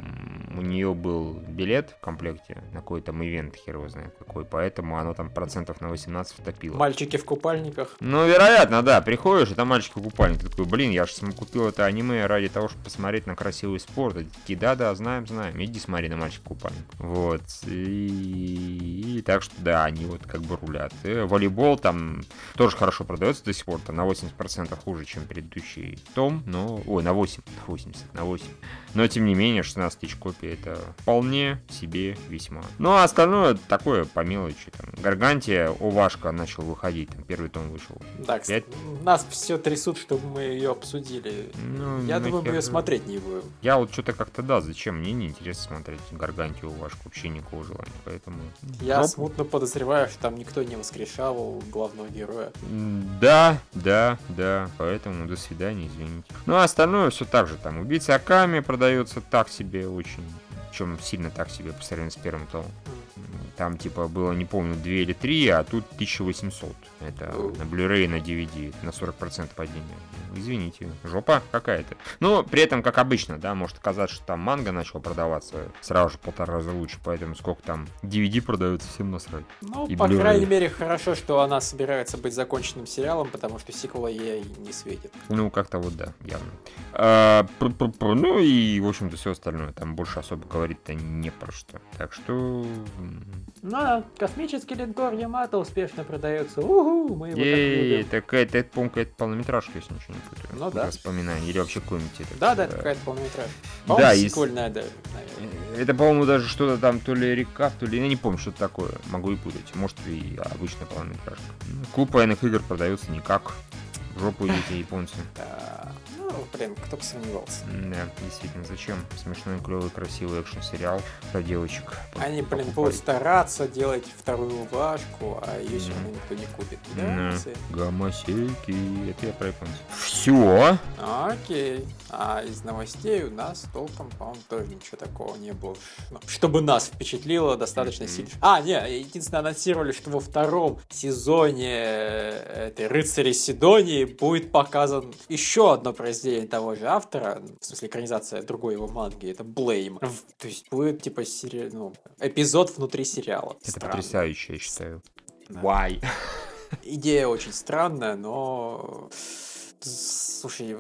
У нее был билет в комплекте на какой-то ивент, хер его знает какой, поэтому оно там процентов на 18 втопило. Мальчики в купальниках? Ну, вероятно, да. Приходишь, и там мальчик в купальнике. такой, блин, я же купил это аниме ради того, чтобы посмотреть на красивый спорт. И такие, да-да, знаем, знаем. Иди смотри на мальчик в купальник. Вот. И... и так что, да, они вот как бы рулят. И волейбол там тоже хорошо продается до сих пор. Там на 80% хуже, чем предыдущий том, но... Ой, на 8, 80, на 8. Но, тем не менее, 16 тысяч копий это вполне себе весьма. Ну, а остальное такое по мелочи. Там, Гаргантия, Овашка начал выходить, там, первый том вышел. Так, 5... нас все трясут, чтобы мы ее обсудили. Ну, Я думаю, мы ее смотреть не будем. Я вот что-то как-то, да, зачем? Мне не интересно смотреть Гаргантию, Овашку, вообще никакого желания, поэтому... Я Жоп. смутно подозреваю, что там никто не воскрешал главного героя. Да, да, да, поэтому до свидания, извините. Ну, а остальное все так же, там, убийца Аками продается так себе очень, чем сильно так себе по сравнению с первым томом. Там типа было, не помню, 2 или 3, а тут 1800. Это на Blu-ray на DVD, на 40% падения. Ну, Извините, жопа какая-то. Но при этом, как обычно, да, может оказаться, что там манга начал продаваться сразу же полтора раза лучше, поэтому сколько там DVD продается, всем насрать. Ну, И по Blu-ray. крайней мере, хорошо, что она собирается быть законченным сериалом, потому что сиквела ей не светит. Ну, как-то вот да, явно. А, ну и, в общем-то, все остальное. Там больше особо говорить-то не про что. Так что... м, Ну, да, космический линкор Ямато успешно продается. Угу, мы его так Ей, любим. так это, это, по-моему, какая-то полнометражка, если ничего не путаю. Ну да. Воспоминания. Или вообще этот, Да, да, это э, какая-то полнометражка. Да, По-моему, и с- сиквельная даже, наверное. Это, по-моему, даже что-то там, то ли рекап, то ли... Я не помню, что это такое. Могу и путать. Может, и обычная полнометражка. Ну, Клуб военных игр продается никак. В жопу идите, японцы. А, Ну, блин, кто бы сомневался. Да, действительно, зачем? Смешной, клевый, красивый экшн-сериал про девочек. Они, блин, Покупать. будут стараться делать вторую Вашку, а ее все равно никто не купит. Да, Да. Цы? Гомосеки. Это я про японцев. Все. Окей. А из новостей у нас толком, по-моему, тоже ничего такого не было. Ну, чтобы нас впечатлило достаточно Мгм. сильно. А, не, единственное, анонсировали, что во втором сезоне э, этой «Рыцарей Сидонии» будет показан еще одно произведение того же автора, в смысле экранизация другой его манги, это Блейм. В- То есть будет типа сери... ну, эпизод внутри сериала. Это Странно. потрясающе, я считаю. Why? Идея очень странная, но... Слушай,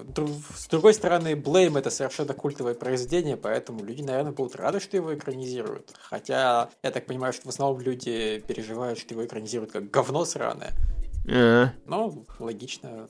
с другой стороны, Блейм это совершенно культовое произведение, поэтому люди, наверное, будут рады, что его экранизируют. Хотя, я так понимаю, что в основном люди переживают, что его экранизируют как говно сраное. Э, Ну, логично.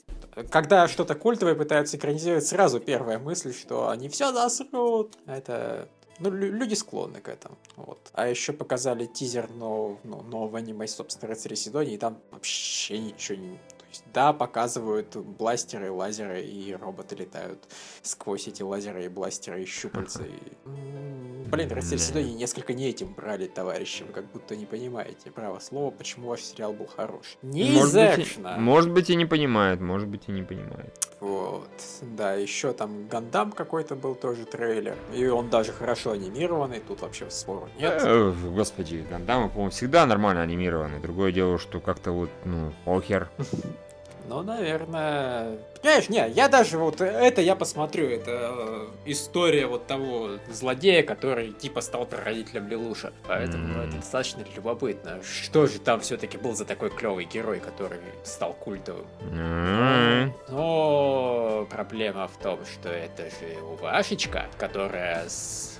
Когда что-то культовое пытаются экранизировать, сразу первая мысль, что они все насрут. Это... Ну, лю- люди склонны к этому. Вот. А еще показали тизер нового, ну, нового аниме, собственно, «Рыцаря Сидонии», и там вообще ничего не... Есть, да, показывают бластеры, лазеры, и роботы летают сквозь эти лазеры и бластеры и щупальца. и- Блин, «Рыцарь Да. Сидонии» несколько не этим брали, товарищи. Вы как будто не понимаете, право слово, почему ваш сериал был хорош. Не из может, быть, и- может быть и не понимает, может быть и не понимает. Вот. Да, еще там Гандам какой-то был тоже трейлер. И он даже хорошо анимированный, тут вообще спору нет. Э, Господи, Гандамы, по-моему, всегда нормально анимированы. Другое дело, что как-то вот, ну, похер. Ну, наверное... Понимаешь, не, я даже вот это я посмотрю. Это э, история вот того злодея, который типа стал прародителем Лелуша. Поэтому М. это достаточно любопытно. Что же там все-таки был за такой клевый герой, который стал культовым? М, Но проблема в том, что это же Увашечка, которая с-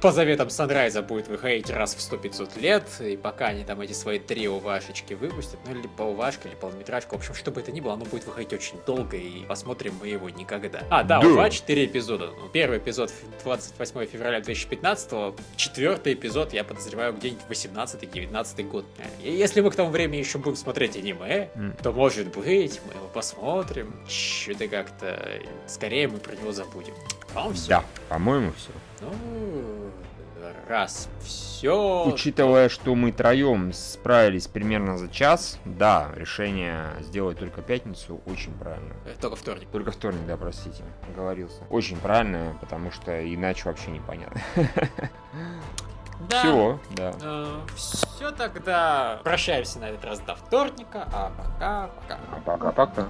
по, заветам Санрайза будет выходить раз в 100-500 лет, и пока они там эти свои три Увашечки выпустят, ну или Увашка, или полнометражка, в общем, что бы это ни было, оно будет выходить очень долго, и посмотрим мы его никогда. А, да, Да. УВА 4 эпизода. Ну, первый эпизод 28 февраля 2015, четвертый эпизод, я подозреваю, где-нибудь 18-19 год. И если мы к тому времени еще будем смотреть аниме, то может быть мы его посмотрим. Что-то как-то скорее мы про него забудем. По-моему, все. Да, по-моему, все. Ну, раз все. Учитывая, что мы троем справились примерно за час, да, решение сделать только пятницу очень правильно. Только вторник. Только вторник, да, простите, оговорился. Очень правильно, потому что иначе вообще непонятно. Да. Все, да. все тогда. Прощаемся на этот раз до вторника. А пока, пока. А пока-пока.